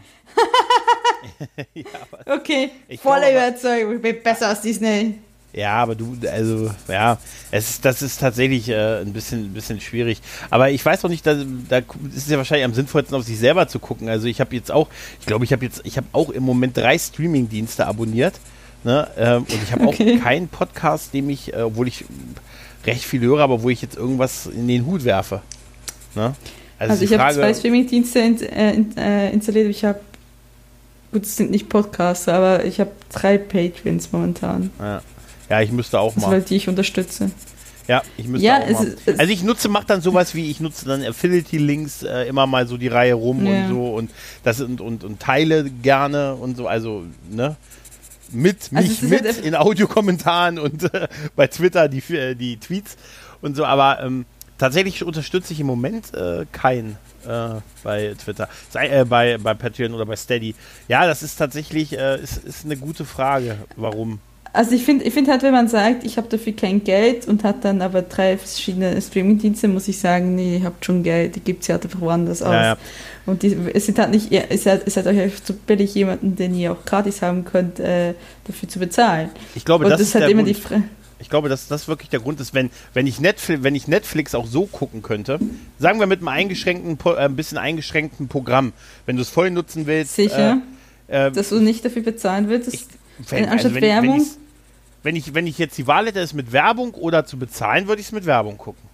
ja, Okay, Ich volle glaube aber- Überzeugung, ich bin besser als Disney. Ja, aber du, also, ja, es ist, das ist tatsächlich äh, ein, bisschen, ein bisschen schwierig. Aber ich weiß auch nicht, da, da ist es ja wahrscheinlich am sinnvollsten, auf sich selber zu gucken. Also ich habe jetzt auch, ich glaube, ich habe jetzt, ich habe auch im Moment drei Streaming-Dienste abonniert. Ne? Ähm, und ich habe Okay. auch keinen Podcast, dem ich, äh, obwohl ich recht viel höre, aber wo ich jetzt irgendwas in den Hut werfe. Ne? Also, die ich habe zwei Streamingdienste in, äh, in, äh, installiert. Ich habe, gut, es sind nicht Podcaster, aber ich habe drei Patreons momentan, Ja. Ja, ich müsste auch also, mal. weil die ich unterstütze. Ja, ich müsste Ja, auch mal. es- also ich nutze, mache dann sowas wie, ich nutze dann Affiliate-Links äh, immer mal so die Reihe rum Ja. und so und das und, und, und teile gerne und so, also, ne? Mit, Also mich mit halt- in Audiokommentaren und äh, bei Twitter die, äh, die Tweets und so, aber ähm, tatsächlich unterstütze ich im Moment äh, keinen äh, bei Twitter, Sei, äh, bei, bei Patreon oder bei Steady. Ja, das ist tatsächlich, äh, ist, ist eine gute Frage, warum. Also ich finde ich find halt, wenn man sagt, ich habe dafür kein Geld und hat dann aber drei verschiedene Streamingdienste, muss ich sagen, nee, ihr habt schon Geld, die gibt es ja einfach woanders aus. Ja, ja. Und die, es sind halt nicht, ihr- halt, halt euch zu billig, jemanden, den ihr auch gratis haben könnt, äh, dafür zu bezahlen. Ich glaube, und das, das ist halt der immer Grund. die Frage. Ich glaube, dass das wirklich der Grund ist, wenn, wenn, ich Netflix, wenn ich Netflix auch so gucken könnte, sagen wir mit einem eingeschränkten, äh, ein bisschen eingeschränkten Programm, wenn du es voll nutzen willst. Sicher, Äh, äh, dass du nicht dafür bezahlen willst. ich, anstatt wenn, Werbung? Wenn ich's, wenn ich, wenn ich jetzt die Wahl hätte, es mit Werbung oder zu bezahlen, würde ich es mit Werbung gucken.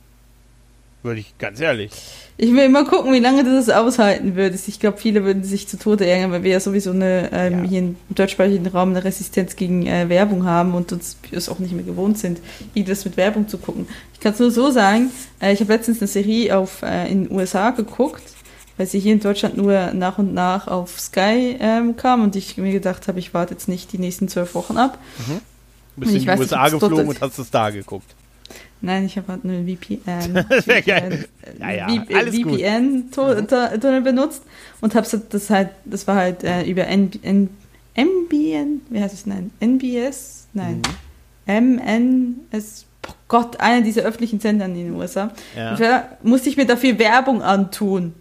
Würde ich, ganz ehrlich. Ich will mal gucken, wie lange du das aushalten würdest. Ich glaube, viele würden sich zu Tode ärgern, weil wir ja sowieso eine, ähm, Ja. hier im deutschsprachigen Raum eine Resistenz gegen äh, Werbung haben und uns es auch nicht mehr gewohnt sind, irgendwas mit Werbung zu gucken. Ich kann es nur so sagen, äh, ich habe letztens eine Serie auf, äh, in den USA geguckt, weil sie hier in Deutschland nur nach und nach auf Sky ähm, kam und ich mir gedacht habe, ich warte jetzt nicht die nächsten zwölf Wochen ab. Du bist Ich in die USA geflogen und hast es da geguckt. Nein, ich habe halt eine VPN. Das wär geil. VPN, Ja, ja, V- alles gut. VPN-Tunnel benutzt und habe das halt, das war halt äh, über N, N, MBN, wie heißt es nein? NBS? Nein. Mhm. MNS, oh Gott, einer dieser öffentlichen Sender in den USA. Ja. Musste ich mir dafür Werbung antun.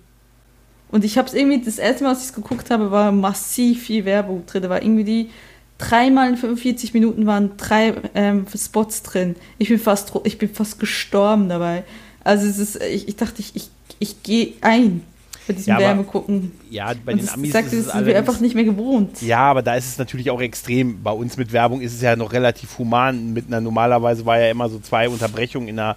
Und ich habe es irgendwie, das erste Mal, als ich es geguckt habe, war massiv viel Werbung drin. Da war irgendwie die, dreimal in 45 Minuten waren drei ähm, Spots drin. Ich bin fast, ich bin fast gestorben dabei. Also es ist, ich, ich dachte, ich, ich, ich gehe ein bei diesem Ja, aber Werbegucken. Ja, bei Und den das, Amis sagte, ist das es sind wir einfach nicht mehr gewohnt. Ja, aber da ist es natürlich auch extrem. Bei uns mit Werbung ist es ja noch relativ human. Mit einer normalerweise war ja immer so zwei Unterbrechungen in einer,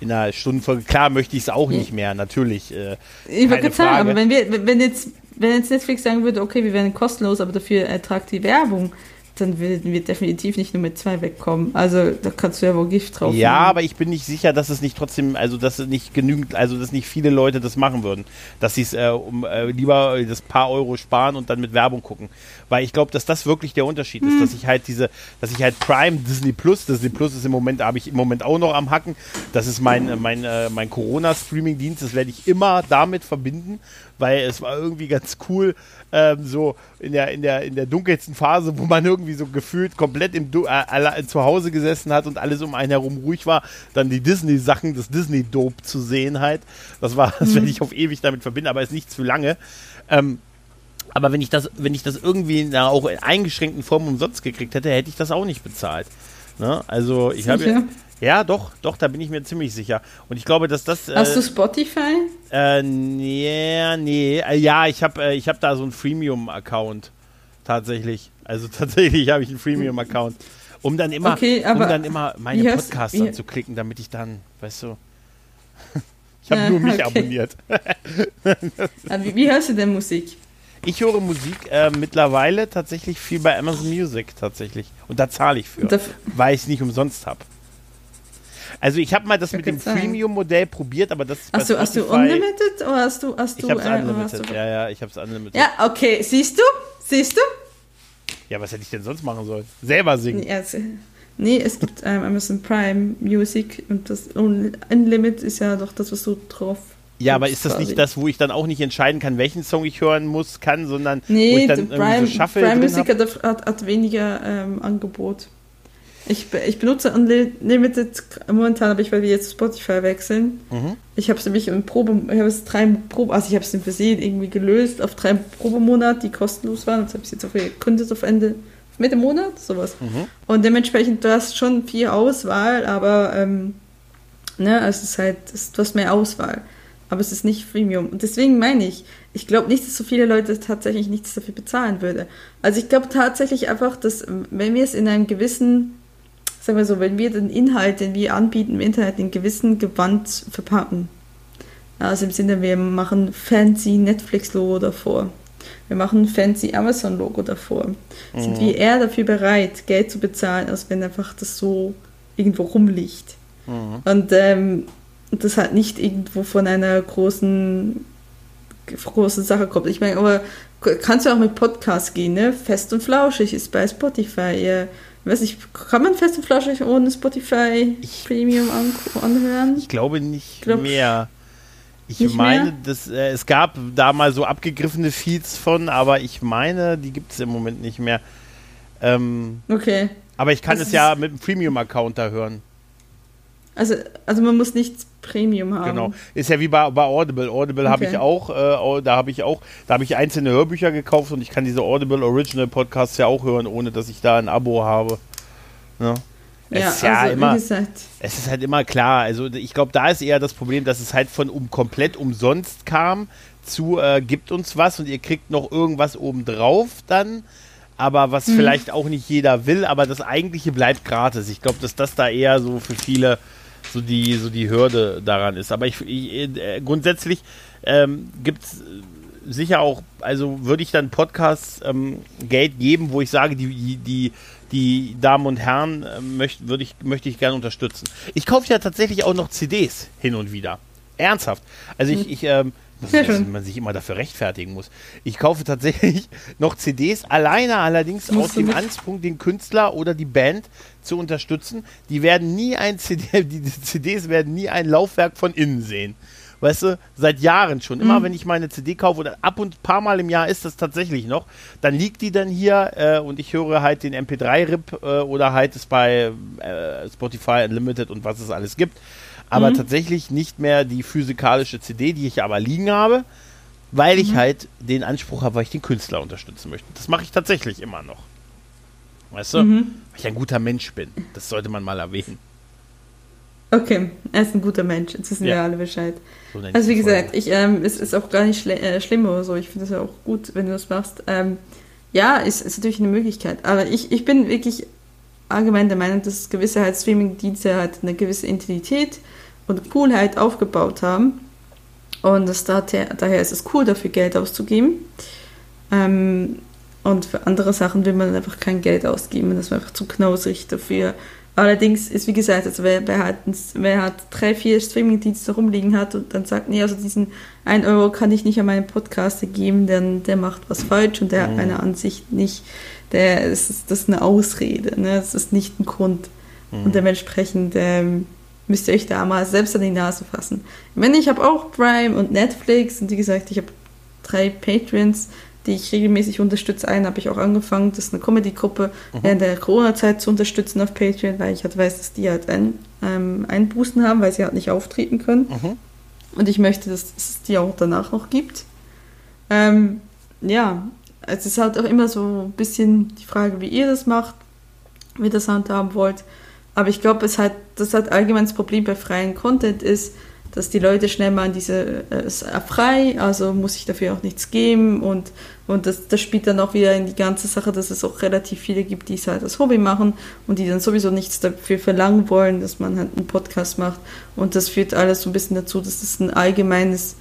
in einer Stundenfolge. Klar möchte ich es auch Ja. nicht mehr, natürlich. Äh, Ich wollte gerade sagen, aber wenn wir, wenn jetzt, wenn jetzt Netflix sagen würde, okay, wir werden kostenlos, aber dafür ertragt die Werbung, dann würden wir definitiv nicht nur mit zwei wegkommen. Also da kannst du ja wohl Gift drauf. ja, nehmen. aber ich bin nicht sicher, dass es nicht trotzdem, also dass es nicht genügend, also dass nicht viele Leute das machen würden. Dass sie es äh, um, äh, lieber das paar Euro sparen und dann mit Werbung gucken. Weil ich glaube, dass das wirklich der Unterschied ist, dass ich halt diese, dass ich halt Prime, Disney Plus, Disney Plus ist im Moment, habe ich im Moment auch noch am Hacken. Das ist mein, äh, mein, äh, mein Corona-Streaming-Dienst, das werde ich immer damit verbinden, weil es war irgendwie ganz cool, ähm, so in der, in, der, in der dunkelsten Phase, wo man irgendwie so gefühlt komplett im Du- äh, zu Hause gesessen hat und alles um einen herum ruhig war, dann die Disney-Sachen, das Disney-Dope zu sehen halt. Das war, das werde ich auf ewig damit verbinden, aber ist nicht zu lange. Ähm, aber wenn ich das, wenn ich das irgendwie in auch in eingeschränkten Form umsonst gekriegt hätte, hätte ich das auch nicht bezahlt. Ne? Also ich habe Sicher? Ja doch, doch, da bin ich mir ziemlich sicher. Und ich glaube, dass das Hast äh, du Spotify? äh, nee, nee. Äh, ja, ich habe äh, ich hab da so einen Freemium-Account. Tatsächlich. Also tatsächlich habe ich einen Freemium-Account. Um dann immer, Okay, um dann immer meine hast- Podcasts anzuklicken, damit ich dann, weißt du. ich habe Ja, nur mich okay. abonniert. Ah, Wie, wie hörst du denn Musik? Ich höre Musik äh, mittlerweile tatsächlich viel bei Amazon Music tatsächlich. Und da zahle ich für, weil ich es nicht umsonst habe. Also ich habe mal das Ja, mit dem. Freemium-Modell probiert, aber das ist Hast du, hast du Unlimited oder hast du, hast du, Ich habe es äh, unlimited. du- Ja, ja, ich habe es unlimited. Ja, okay, siehst du? Siehst du? Ja, was hätte ich denn sonst machen sollen? Selber singen. Nee, also, nee es gibt ähm, Amazon Prime Music und das Un- Unlimited ist ja doch das, was du drauf. Ja, aber ist das quasi. nicht das, wo ich dann auch nicht entscheiden kann, welchen Song ich hören muss, kann, sondern wo Nee, ich dann die irgendwie Prime, so Shuffle Prime Music hat, hat weniger ähm, Angebot. Ich, ich benutze Unlimited momentan, aber ich werde jetzt Spotify wechseln. Mhm. Ich habe es nämlich im Probe, ich habe es drei Probe, also ich habe es im Versehen irgendwie gelöst auf drei Probemonat, die kostenlos waren. Jetzt habe ich jetzt auf gekündigt auf Ende, auf Mitte Monat, sowas. Mhm. Und dementsprechend, du hast schon viel Auswahl, aber ähm, ne, es ist halt, es, du hast mehr Auswahl. Aber es ist nicht Freemium. Und deswegen meine ich, ich glaube nicht, dass so viele Leute tatsächlich nichts dafür bezahlen würde. Also ich glaube tatsächlich einfach, dass wenn wir es in einem gewissen, sagen wir so, wenn wir den Inhalt, den wir anbieten im Internet, in gewissen Gewand verpacken. Also im Sinne, wir machen fancy Netflix-Logo davor. Wir machen ein fancy Amazon-Logo davor. Sind wir eher dafür bereit, Geld zu bezahlen, als wenn einfach das so irgendwo rumliegt. Mhm. Und ähm, das halt nicht irgendwo von einer großen, großen Sache kommt. Ich meine, aber kannst du auch mit Podcasts gehen, ne? Fest und Flauschig ist bei Spotify. Ich weiß nicht, kann man Fest und Flauschig ohne Spotify Ich- Premium an anhören? Ich glaube nicht Glaub- mehr. Ich Nicht meine, mehr? dass, äh, es gab da mal so abgegriffene Feeds von, aber ich meine, die gibt es im Moment nicht mehr. Ähm, Okay. aber ich kann Also es ja mit einem Premium-Account da hören. Also, also man muss nicht Premium haben. Genau. Ist ja wie bei, bei Audible. Audible habe Okay. ich auch, äh, da habe ich auch, da habe ich einzelne Hörbücher gekauft und ich kann diese Audible Original Podcasts ja auch hören, ohne dass ich da ein Abo habe. Ne? Es Ja, ist ja also immer, es ist halt immer klar. Also ich glaube, da ist eher das Problem, dass es halt von um komplett umsonst kam zu äh, gibt uns was und ihr kriegt noch irgendwas obendrauf dann. aber was mhm. vielleicht auch nicht jeder will, aber das eigentliche bleibt gratis. Ich glaube, dass das da eher so für viele so die, so die Hürde daran ist. Aber ich, ich äh, grundsätzlich ähm, gibt es sicher auch, also würde ich dann Podcasts ähm, Geld geben, wo ich sage, die, die, die Damen und Herren äh, möcht, würde ich, möchte ich gerne unterstützen. Ich kaufe ja tatsächlich auch noch CDs hin und wieder. Ernsthaft. Also ich, mhm. ich ähm, dass man sich immer dafür rechtfertigen muss. Ich kaufe tatsächlich noch CDs, alleine allerdings aus dem Anspruch, den Künstler oder die Band zu unterstützen. Die werden nie ein CD, die CDs werden nie ein Laufwerk von innen sehen. Weißt du, seit Jahren schon. Immer mhm. wenn ich meine CD kaufe, oder ab und paar Mal im Jahr ist das tatsächlich noch, dann liegt die dann hier äh, und ich höre halt den MP3-RIP äh, oder halt es bei äh, Spotify Unlimited und was es alles gibt aber mhm. tatsächlich nicht mehr die physikalische CD, die ich aber liegen habe, weil ich mhm. halt den Anspruch habe, weil ich den Künstler unterstützen möchte. Das mache ich tatsächlich immer noch. Weißt du? Mhm. Weil ich ein guter Mensch bin. Das sollte man mal erwähnen. Okay, er ist ein guter Mensch. Jetzt wissen ja. wir alle Bescheid. So also wie gesagt, ich, ähm, es ist auch gar nicht schl äh, schlimm oder so. Ich finde es ja auch gut, wenn du das machst. Ähm, ja, ist, ist natürlich eine Möglichkeit. Aber ich, ich bin wirklich allgemein der Meinung, dass gewisse halt Streaming-Dienste halt eine gewisse Intimität und Coolheit aufgebaut haben. Und das daher, daher ist es cool, dafür Geld auszugeben. Ähm, und für andere Sachen will man einfach kein Geld ausgeben. Das ist einfach zu knausrig dafür. Allerdings ist, wie gesagt, also wer, wer, hat, wer hat drei, vier Streaming-Dienste rumliegen hat und dann sagt, nee, also diesen 1 Euro kann ich nicht an meinen Podcaster geben, denn der macht was falsch und der mhm. hat meine Ansicht nicht. Der, ist, das ist eine Ausrede, ne? das ist nicht ein Grund. Mhm. Und dementsprechend ähm, müsst ihr euch da mal selbst an die Nase fassen. Ich meine, ich habe auch Prime und Netflix und wie gesagt, ich habe drei Patreons, die ich regelmäßig unterstütze. Einen habe ich auch angefangen, das ist eine Comedy-Gruppe mhm. während der Corona-Zeit zu unterstützen auf Patreon, weil ich halt weiß, dass die halt ein, ähm, Einbußen haben, weil sie halt nicht auftreten können. Mhm. Und ich möchte, dass es die auch danach noch gibt. Ähm, ja, es ist halt auch immer so ein bisschen die Frage, wie ihr das macht, wie ihr das handhaben wollt. Aber ich glaube, es hat, das hat allgemein das Problem bei freien Content ist, dass die Leute schnell mal an diese äh, frei, also muss ich dafür auch nichts geben und, und das, das spielt dann auch wieder in die ganze Sache, dass es auch relativ viele gibt, die es halt als Hobby machen und die dann sowieso nichts dafür verlangen wollen, dass man halt einen Podcast macht und das führt alles so ein bisschen dazu, dass das ein allgemeines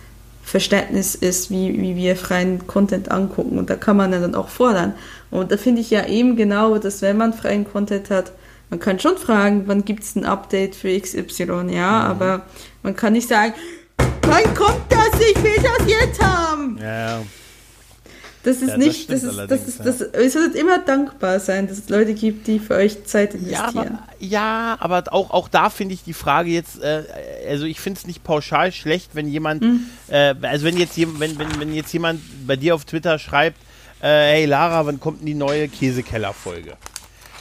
Verständnis ist, wie, wie wir freien Content angucken und da kann man ja dann auch fordern und da finde ich ja eben genau, dass wenn man freien Content hat, man kann schon fragen, wann gibt es ein Update für XY, ja, mhm. aber man kann nicht sagen, wann kommt das? Ich will das jetzt haben. Ja. Das ist ja, nicht, das, das ist, das ist, das, ihr solltet immer dankbar sein, dass es Leute gibt, die für euch Zeit investieren. Ja, aber, ja, aber auch, auch da finde ich die Frage jetzt, äh, also ich finde es nicht pauschal schlecht, wenn jemand, mhm. äh, also wenn jetzt, wenn, wenn, wenn jetzt jemand bei dir auf Twitter schreibt, äh, hey Lara, wann kommt denn die neue Käsekeller-Folge?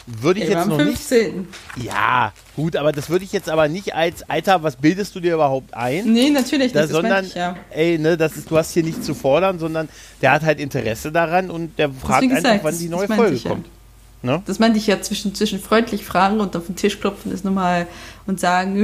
Würde ich Ey, jetzt noch 15. nicht. Ja, gut, aber das würde ich jetzt aber nicht als Alter, was bildest du dir überhaupt ein? Nee, natürlich da, nicht. sondern, ich, ja. ey, ne, das ist, du hast hier nichts zu fordern, sondern der hat halt Interesse daran und der fragt Deswegen einfach, wann die neue Folge ich, kommt. Ne? Das meinte ich ja zwischen, zwischen freundlich fragen und auf den Tisch klopfen ist normal und sagen,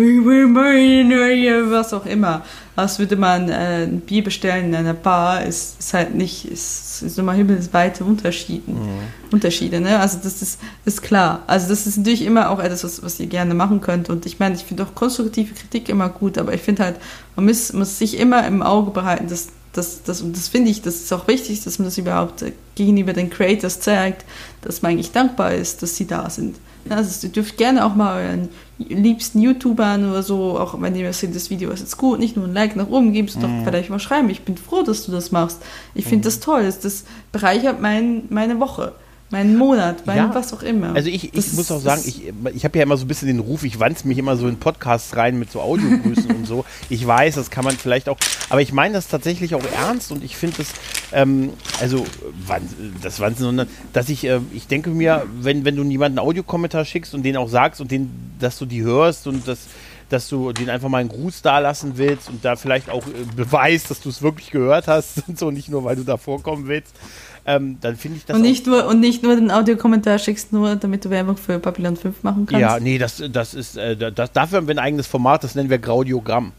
was auch immer. Als würde man äh, ein Bier bestellen in einer Bar, ist, ist halt nicht, ist, ist nochmal himmelsweite Unterschiede. Mhm. Unterschiede, ne? Also das ist, ist klar. Also das ist natürlich immer auch etwas, was, was ihr gerne machen könnt. Und ich meine, ich finde auch konstruktive Kritik immer gut, aber ich finde halt, man muss, muss sich immer im Auge behalten, dass das, das, und das finde ich, das ist auch wichtig, dass man das überhaupt äh, gegenüber den Creators zeigt, dass man eigentlich dankbar ist, dass sie da sind. Also ihr dürft gerne auch mal euren liebsten YouTubern oder so, auch wenn ihr seht, das Video ist jetzt gut, nicht nur ein Like nach oben geben, sondern mhm. vielleicht mal schreiben, ich bin froh, dass du das machst. Ich finde mhm. das toll, das, das bereichert mein, meine Woche meinen Monat, mein ja. was auch immer. Also ich, ich muss auch sagen, ich, ich habe ja immer so ein bisschen den Ruf, ich wanze mich immer so in Podcasts rein mit so Audiogrüßen und so. Ich weiß, das kann man vielleicht auch, aber ich meine das tatsächlich auch ernst und ich finde das, ähm, also das Wanzen, sondern dass ich, äh, ich denke mir, wenn, wenn du jemanden einen Audiokommentar schickst und den auch sagst und den, dass du die hörst und das dass du den einfach mal einen Gruß da lassen willst und da vielleicht auch äh, beweist, dass du es wirklich gehört hast und so, nicht nur, weil du da vorkommen willst ähm, dann finde ich das. Und nicht, nur, und nicht nur den Audiokommentar schickst, nur damit du Werbung für Babylon 5 machen kannst. Ja, nee, das, das ist, äh, das, dafür haben wir ein eigenes Format, das nennen wir Graudiogramm.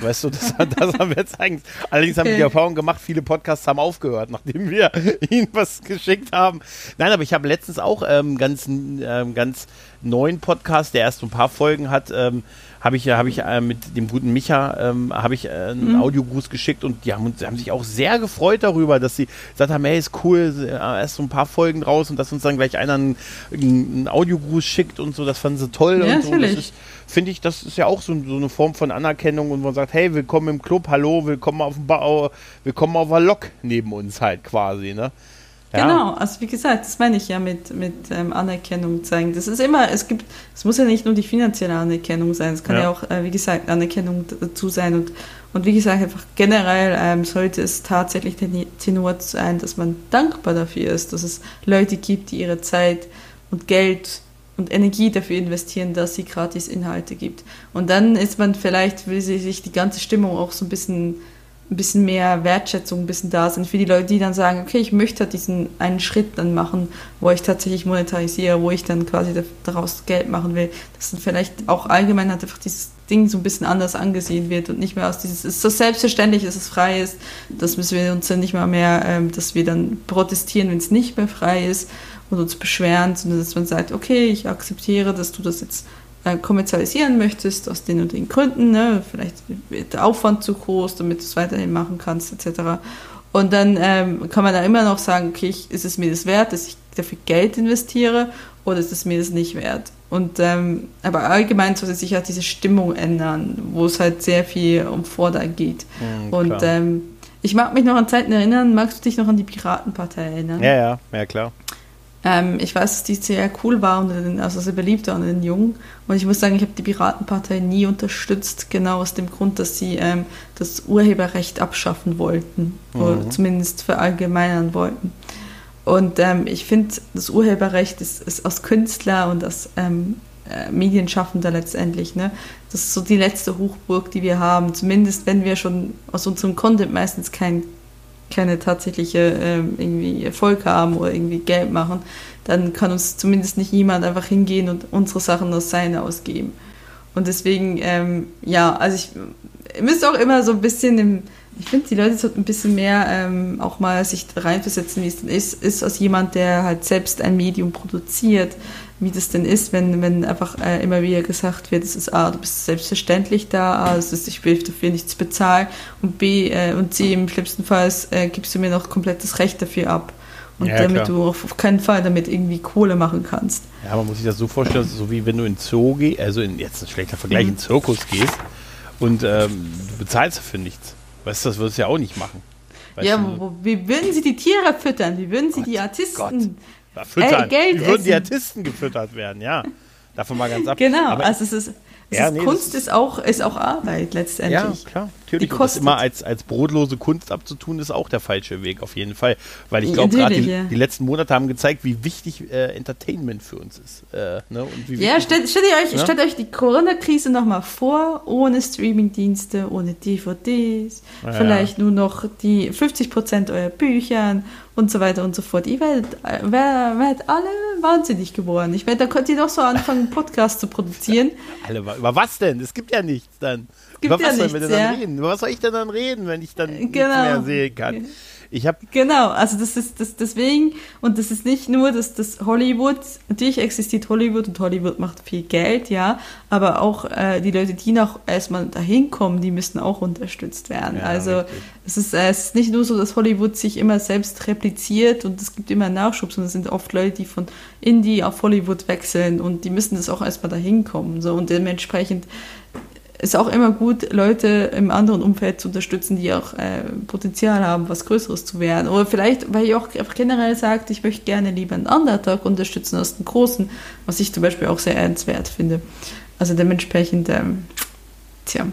Weißt du, das, das haben wir jetzt eigentlich. Allerdings haben wir die Erfahrung gemacht, viele Podcasts haben aufgehört, nachdem wir ihnen was geschickt haben. Nein, aber ich habe letztens auch ähm, ganz, ähm, ganz neuen Podcast, der erst ein paar Folgen hat, ähm, habe ich, hab ich äh, mit dem guten Micha ähm, habe ich äh, einen mhm. Audiogruß geschickt und die haben, haben sich auch sehr gefreut darüber, dass sie gesagt haben, hey, ist cool, äh, erst so ein paar Folgen raus und dass uns dann gleich einer einen, einen Audiogruß schickt und so, das fanden sie toll ja, und so. Natürlich finde ich, das ist ja auch so, so, eine Form von Anerkennung und man sagt, hey, willkommen im Club, hallo, willkommen auf dem ba willkommen auf der Lok neben uns halt quasi, ne? Ja. Genau, also wie gesagt, das meine ich ja mit, mit ähm, Anerkennung zeigen. Das ist immer, es gibt, es muss ja nicht nur die finanzielle Anerkennung sein, es kann ja, ja auch, äh, wie gesagt, Anerkennung dazu sein und, und wie gesagt, einfach generell ähm, sollte es tatsächlich der Tenor sein, dass man dankbar dafür ist, dass es Leute gibt, die ihre Zeit und Geld und Energie dafür investieren, dass sie gratis Inhalte gibt. Und dann ist man vielleicht, will sie sich die ganze Stimmung auch so ein bisschen, ein bisschen mehr Wertschätzung, ein bisschen da sind für die Leute, die dann sagen, okay, ich möchte diesen einen Schritt dann machen, wo ich tatsächlich monetarisiere, wo ich dann quasi daraus Geld machen will, dass dann vielleicht auch allgemein halt einfach dieses Ding so ein bisschen anders angesehen wird und nicht mehr aus dieses, es ist so selbstverständlich, dass es frei ist, das müssen wir uns dann nicht mal mehr, ähm, dass wir dann protestieren, wenn es nicht mehr frei ist und uns beschweren, sondern dass man sagt, okay, ich akzeptiere, dass du das jetzt äh, kommerzialisieren möchtest, aus den und den Gründen, ne? vielleicht wird der Aufwand zu groß, damit du es weiterhin machen kannst, etc. Und dann ähm, kann man da immer noch sagen, okay, ich, ist es mir das wert, dass ich dafür Geld investiere oder ist es mir das nicht wert? Und ähm, aber allgemein sollte sich ja diese Stimmung ändern, wo es halt sehr viel um Vorder geht. Mhm, und ähm, ich mag mich noch an Zeiten erinnern, magst du dich noch an die Piratenpartei erinnern? Ja, ja, ja klar. Ähm, ich weiß, dass die sehr cool war unter den, also sehr beliebt war unter den Jungen. Und ich muss sagen, ich habe die Piratenpartei nie unterstützt, genau aus dem Grund, dass sie ähm, das Urheberrecht abschaffen wollten. Mhm. Oder zumindest verallgemeinern wollten. Und ähm, ich finde, das Urheberrecht ist, ist aus Künstler und aus ähm, äh, Medienschaffender letztendlich. Ne? Das ist so die letzte Hochburg, die wir haben. Zumindest wenn wir schon aus unserem Content meistens kein keine tatsächliche ähm, irgendwie Erfolg haben oder irgendwie Geld machen, dann kann uns zumindest nicht jemand einfach hingehen und unsere Sachen aus seine ausgeben. Und deswegen, ähm, ja, also ich, ihr müsst auch immer so ein bisschen im, ich finde, die Leute sollten ein bisschen mehr ähm, auch mal sich reinversetzen, wie es denn ist, ist als jemand, der halt selbst ein Medium produziert, wie das denn ist, wenn, wenn einfach äh, immer wieder gesagt wird, es ist A, du bist selbstverständlich da, A, es ist, ich will dafür nichts bezahlen und B äh, und C, im schlimmsten Fall äh, gibst du mir noch komplettes Recht dafür ab. Und ja, damit klar. du auf, keinen Fall damit irgendwie Kohle machen kannst. Ja, man muss sich das so vorstellen, so wie wenn du in Zoo gehst, also in, jetzt ein schlechter Vergleich, mhm. in Zirkus gehst und ähm, du bezahlst dafür nichts. Weißt du, das würdest du ja auch nicht machen. Weißt ja, wo, wie würden sie die Tiere füttern? Wie würden sie Gott, die Artisten Gott füttern. Ey, Geld Wie würden die Artisten gefüttert werden, ja. Davon mal ganz ab. Genau, Aber also es ist, ja, ist nee, Kunst ist auch, ist auch Arbeit letztendlich. Ja, klar. Natürlich. Die das immer als, als brotlose Kunst abzutun, ist auch der falsche Weg, auf jeden Fall. Weil ich glaube, gerade die, ja. die, letzten Monate haben gezeigt, wie wichtig äh, Entertainment für uns ist. Äh, ne? ja, stellt, stellt, euch, ne? stellt euch die Corona-Krise nochmal vor, ohne Streaming-Dienste, ohne DVDs, ja. vielleicht nur noch die 50% eurer Büchern und so weiter und so fort. Ihr werdet, werdet alle wahnsinnig geworden. Ich meine, da könnt ihr doch so anfangen, einen Podcast zu produzieren. Alle, über was denn? Es gibt ja nichts dann. Gibt über was ja sollen wir denn dann reden? Über was soll ich denn dann reden, wenn ich dann genau. nichts mehr sehen kann? Ich habe genau, also das ist das deswegen und das ist nicht nur, dass das Hollywood natürlich existiert Hollywood und Hollywood macht viel Geld, ja, aber auch äh, die Leute, die noch erstmal dahin kommen, die müssen auch unterstützt werden. Ja, also es ist, äh, es ist nicht nur so, dass Hollywood sich immer selbst repliziert und es gibt immer Nachschub, sondern es sind oft Leute, die von Indie auf Hollywood wechseln und die müssen das auch erstmal dahin kommen, so und dementsprechend ist auch immer gut, Leute im anderen Umfeld zu unterstützen, die auch äh, Potenzial haben, was Größeres zu werden. Oder vielleicht, weil ich auch generell sagt, ich möchte gerne lieber einen Underdog unterstützen als einen großen, was ich zum Beispiel auch sehr ernstwert finde. Also dementsprechend, ähm, tja.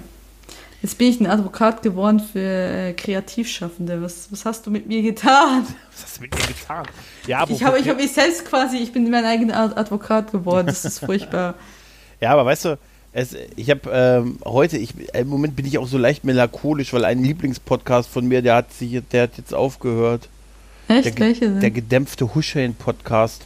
Jetzt bin ich ein Advokat geworden für äh, Kreativschaffende. Was, was hast du mit mir getan? Was hast du mit mir getan? Ja, ich habe ich hab mich selbst quasi, ich bin mein eigener Advokat geworden. Das ist furchtbar. ja, aber weißt du, es, ich habe ähm, heute, ich, im Moment bin ich auch so leicht melancholisch, weil ein Lieblingspodcast von mir, der hat sich, der hat jetzt aufgehört. Echt? Der, Welche? Der gedämpfte Huschein-Podcast.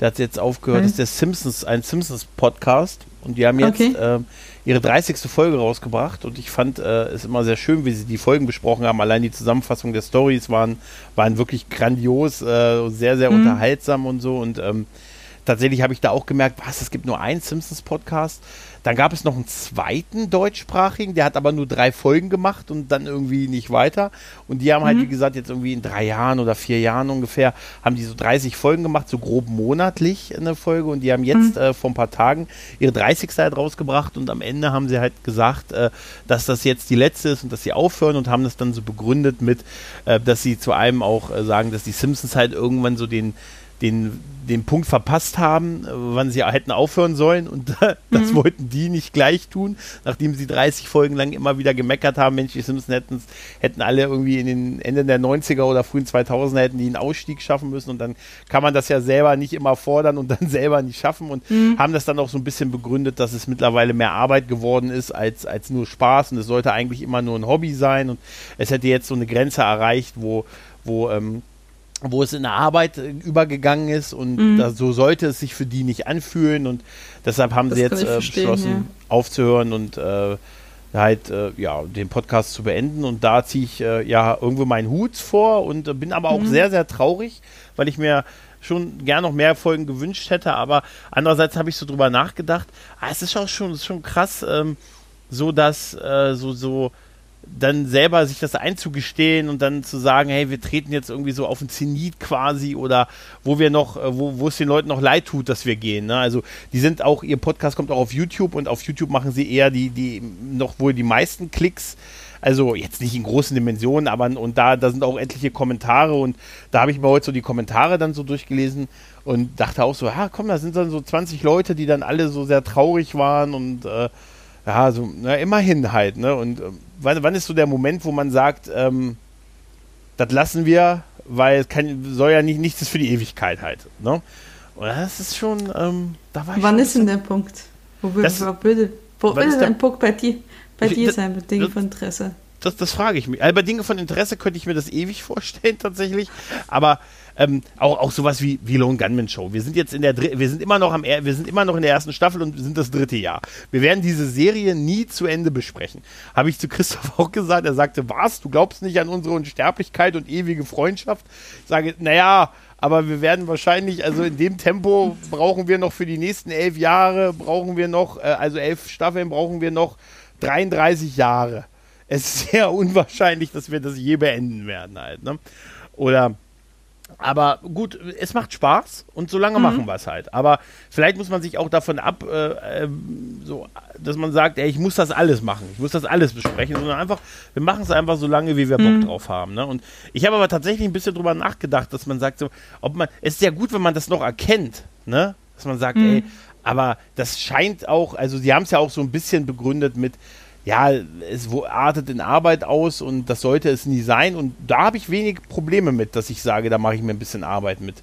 Der hat jetzt aufgehört. Das ist der Simpsons, ein Simpsons-Podcast. Und die haben jetzt Okay. ähm, ihre 30. Folge rausgebracht. Und ich fand äh, es immer sehr schön, wie sie die Folgen besprochen haben. Allein die Zusammenfassung der Stories waren, waren wirklich grandios, äh, sehr, sehr unterhaltsam und so. Und ähm, tatsächlich habe ich da auch gemerkt, was, es gibt nur einen Simpsons-Podcast. Dann gab es noch einen zweiten deutschsprachigen, der hat aber nur drei Folgen gemacht und dann irgendwie nicht weiter. Und die haben halt, wie gesagt, jetzt irgendwie in drei Jahren oder vier Jahren ungefähr, haben die so 30 Folgen gemacht, so grob monatlich eine Folge. Und die haben jetzt äh, vor ein paar Tagen ihre 30. halt rausgebracht und am Ende haben sie halt gesagt, äh, dass das jetzt die letzte ist und dass sie aufhören und haben das dann so begründet mit, äh, dass sie zu einem auch äh, sagen, dass die Simpsons halt irgendwann so den den, den Punkt verpasst haben, äh, wann sie hätten aufhören sollen. Und das wollten die nicht gleich tun, nachdem sie 30 Folgen lang immer wieder gemeckert haben, Mensch, die Simpsons hätten, hätten alle irgendwie in den Ende der 90er oder frühen 2000er hätten die einen Ausstieg schaffen müssen. Und dann kann man das ja selber nicht immer fordern und dann selber nicht schaffen. Und haben das dann auch so ein bisschen begründet, dass es mittlerweile mehr Arbeit geworden ist als, als nur Spaß. Und es sollte eigentlich immer nur ein Hobby sein. Und es hätte jetzt so eine Grenze erreicht, wo, wo ähm, wo es in der Arbeit äh, übergegangen ist und da, so sollte es sich für die nicht anfühlen und deshalb haben Das sie jetzt äh, beschlossen ja. aufzuhören und äh, halt äh, ja den Podcast zu beenden. Und da ziehe ich äh, ja irgendwo meinen Hut vor und äh, bin aber auch sehr sehr traurig, weil ich mir schon gern noch mehr Folgen gewünscht hätte, aber andererseits habe ich so drüber nachgedacht, ah, es ist auch schon, ist schon krass, ähm, so dass so so dann selber sich das einzugestehen und dann zu sagen, hey, wir treten jetzt irgendwie so auf den Zenit quasi oder wo wir noch, äh, wo, wo es den Leuten noch leid tut, dass wir gehen. Ne? Also die sind auch, ihr Podcast kommt auch auf YouTube und auf YouTube machen sie eher die, die noch wohl die meisten Klicks. Also jetzt nicht in großen Dimensionen, aber und da, da sind auch etliche Kommentare und da habe ich mir heute so die Kommentare dann so durchgelesen und dachte auch so, ja komm, da sind dann so 20 Leute, die dann alle so sehr traurig waren und äh, ja, so, na, immerhin halt, ne? Und ähm, wann, wann ist so der Moment, wo man sagt, ähm, das lassen wir, weil es kann, soll ja nicht, nichts ist für die Ewigkeit halt, ne? Und das ist schon, ähm, da war ich Wann schon ist denn der Punkt? Wo, Das- würde, wo würde ein Punkt bei dir, bei Ich- dir das- sein, mit Dingen das- von Interesse? Das, das frage ich mich. Also bei von Interesse könnte ich mir das ewig vorstellen, tatsächlich. Aber ähm, auch, auch sowas wie, wie Lone Gunman Show. Wir sind jetzt in der Dr wir sind immer noch am wir sind immer noch in der ersten Staffel und sind das dritte Jahr. Wir werden diese Serie nie zu Ende besprechen. Habe ich zu Christoph auch gesagt. Er sagte, was? Du glaubst nicht an unsere Unsterblichkeit und ewige Freundschaft? Ich sage, naja, aber wir werden wahrscheinlich, also in dem Tempo brauchen wir noch für die nächsten elf Jahre, brauchen wir noch, äh, also elf Staffeln brauchen wir noch 33 Jahre. Es ist sehr unwahrscheinlich, dass wir das je beenden werden halt, ne? Oder aber gut, es macht Spaß und so lange machen wir es halt. Aber vielleicht muss man sich auch davon ab, äh, ähm, so, dass man sagt, ey, ich muss das alles machen, ich muss das alles besprechen, sondern einfach, wir machen es einfach so lange, wie wir Bock drauf haben. Ne? Und ich habe aber tatsächlich ein bisschen drüber nachgedacht, dass man sagt, so, ob man, es ist ja gut, wenn man das noch erkennt, ne? Dass man sagt, ey, aber das scheint auch, also sie haben es ja auch so ein bisschen begründet mit, ja, es artet in Arbeit aus und das sollte es nie sein. Und da habe ich wenig Probleme mit, dass ich sage, da mache ich mir ein bisschen Arbeit mit.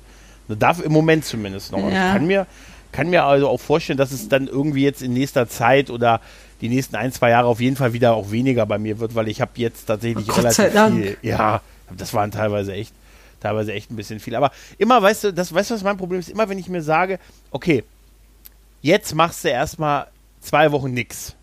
Das darf im Moment zumindest noch. Ja. Ich kann mir, kann mir also auch vorstellen, dass es dann irgendwie jetzt in nächster Zeit oder die nächsten ein, zwei Jahre auf jeden Fall wieder auch weniger bei mir wird, weil ich habe jetzt tatsächlich Oh relativ viel. Ja, das waren teilweise echt, teilweise echt ein bisschen viel. Aber immer, weißt du, das, weißt du, was mein Problem ist? Immer, wenn ich mir sage, okay, jetzt machst du erstmal zwei Wochen nix.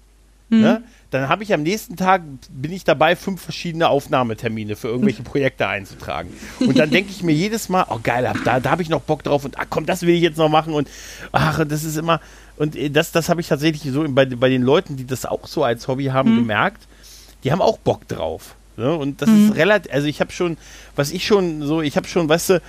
Ne? Dann habe ich am nächsten Tag, bin ich dabei, fünf verschiedene Aufnahmetermine für irgendwelche Projekte einzutragen. Und dann denke ich mir jedes Mal, oh geil, da, da habe ich noch Bock drauf und ach komm, das will ich jetzt noch machen und ach, das ist immer, und äh, das, das habe ich tatsächlich so bei, bei den Leuten, die das auch so als Hobby haben, gemerkt, die haben auch Bock drauf. Ne? Und das ist relativ, also ich habe schon, was ich schon so, ich habe schon, weißt du,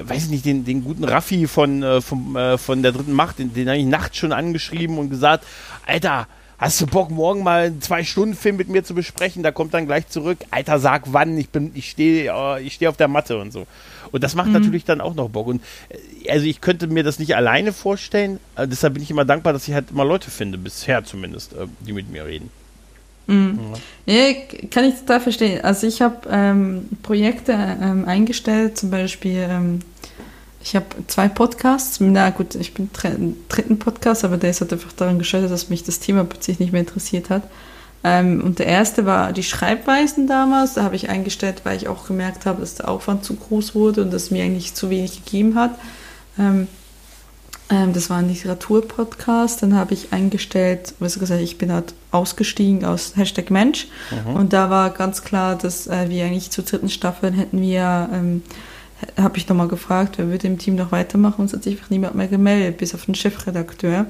weiß ich nicht, den, den guten Raffi von, äh, vom, äh, von der dritten Macht, den, den habe ich nachts schon angeschrieben und gesagt, Alter, hast du Bock, morgen mal einen Zwei-Stunden-Film mit mir zu besprechen? Da kommt dann gleich zurück, Alter, sag wann, ich bin, ich stehe, äh, ich stehe auf der Matte und so. Und das macht natürlich dann auch noch Bock. Und äh, also ich könnte mir das nicht alleine vorstellen, äh, deshalb bin ich immer dankbar, dass ich halt immer Leute finde, bisher zumindest, äh, die mit mir reden. Ja, kann ich total verstehen. Also ich habe ähm, Projekte ähm, eingestellt, zum Beispiel, ähm, ich habe zwei Podcasts. Na gut, ich bin im dritten Podcast, aber der ist halt einfach daran gescheitert, dass mich das Thema plötzlich nicht mehr interessiert hat. Ähm, und der erste war die Schreibweisen damals. Da habe ich eingestellt, weil ich auch gemerkt habe, dass der Aufwand zu groß wurde und dass mir eigentlich zu wenig gegeben hat. Ähm, Ähm, das war ein Literaturpodcast. Dann habe ich eingestellt, was gesagt, ich bin halt ausgestiegen aus Hashtag Mensch. Mhm. Und da war ganz klar, dass äh, wir eigentlich zur dritten Staffel hätten wir, ähm, habe ich nochmal gefragt, wer würde im Team noch weitermachen und es hat sich einfach niemand mehr gemeldet, bis auf den Chefredakteur.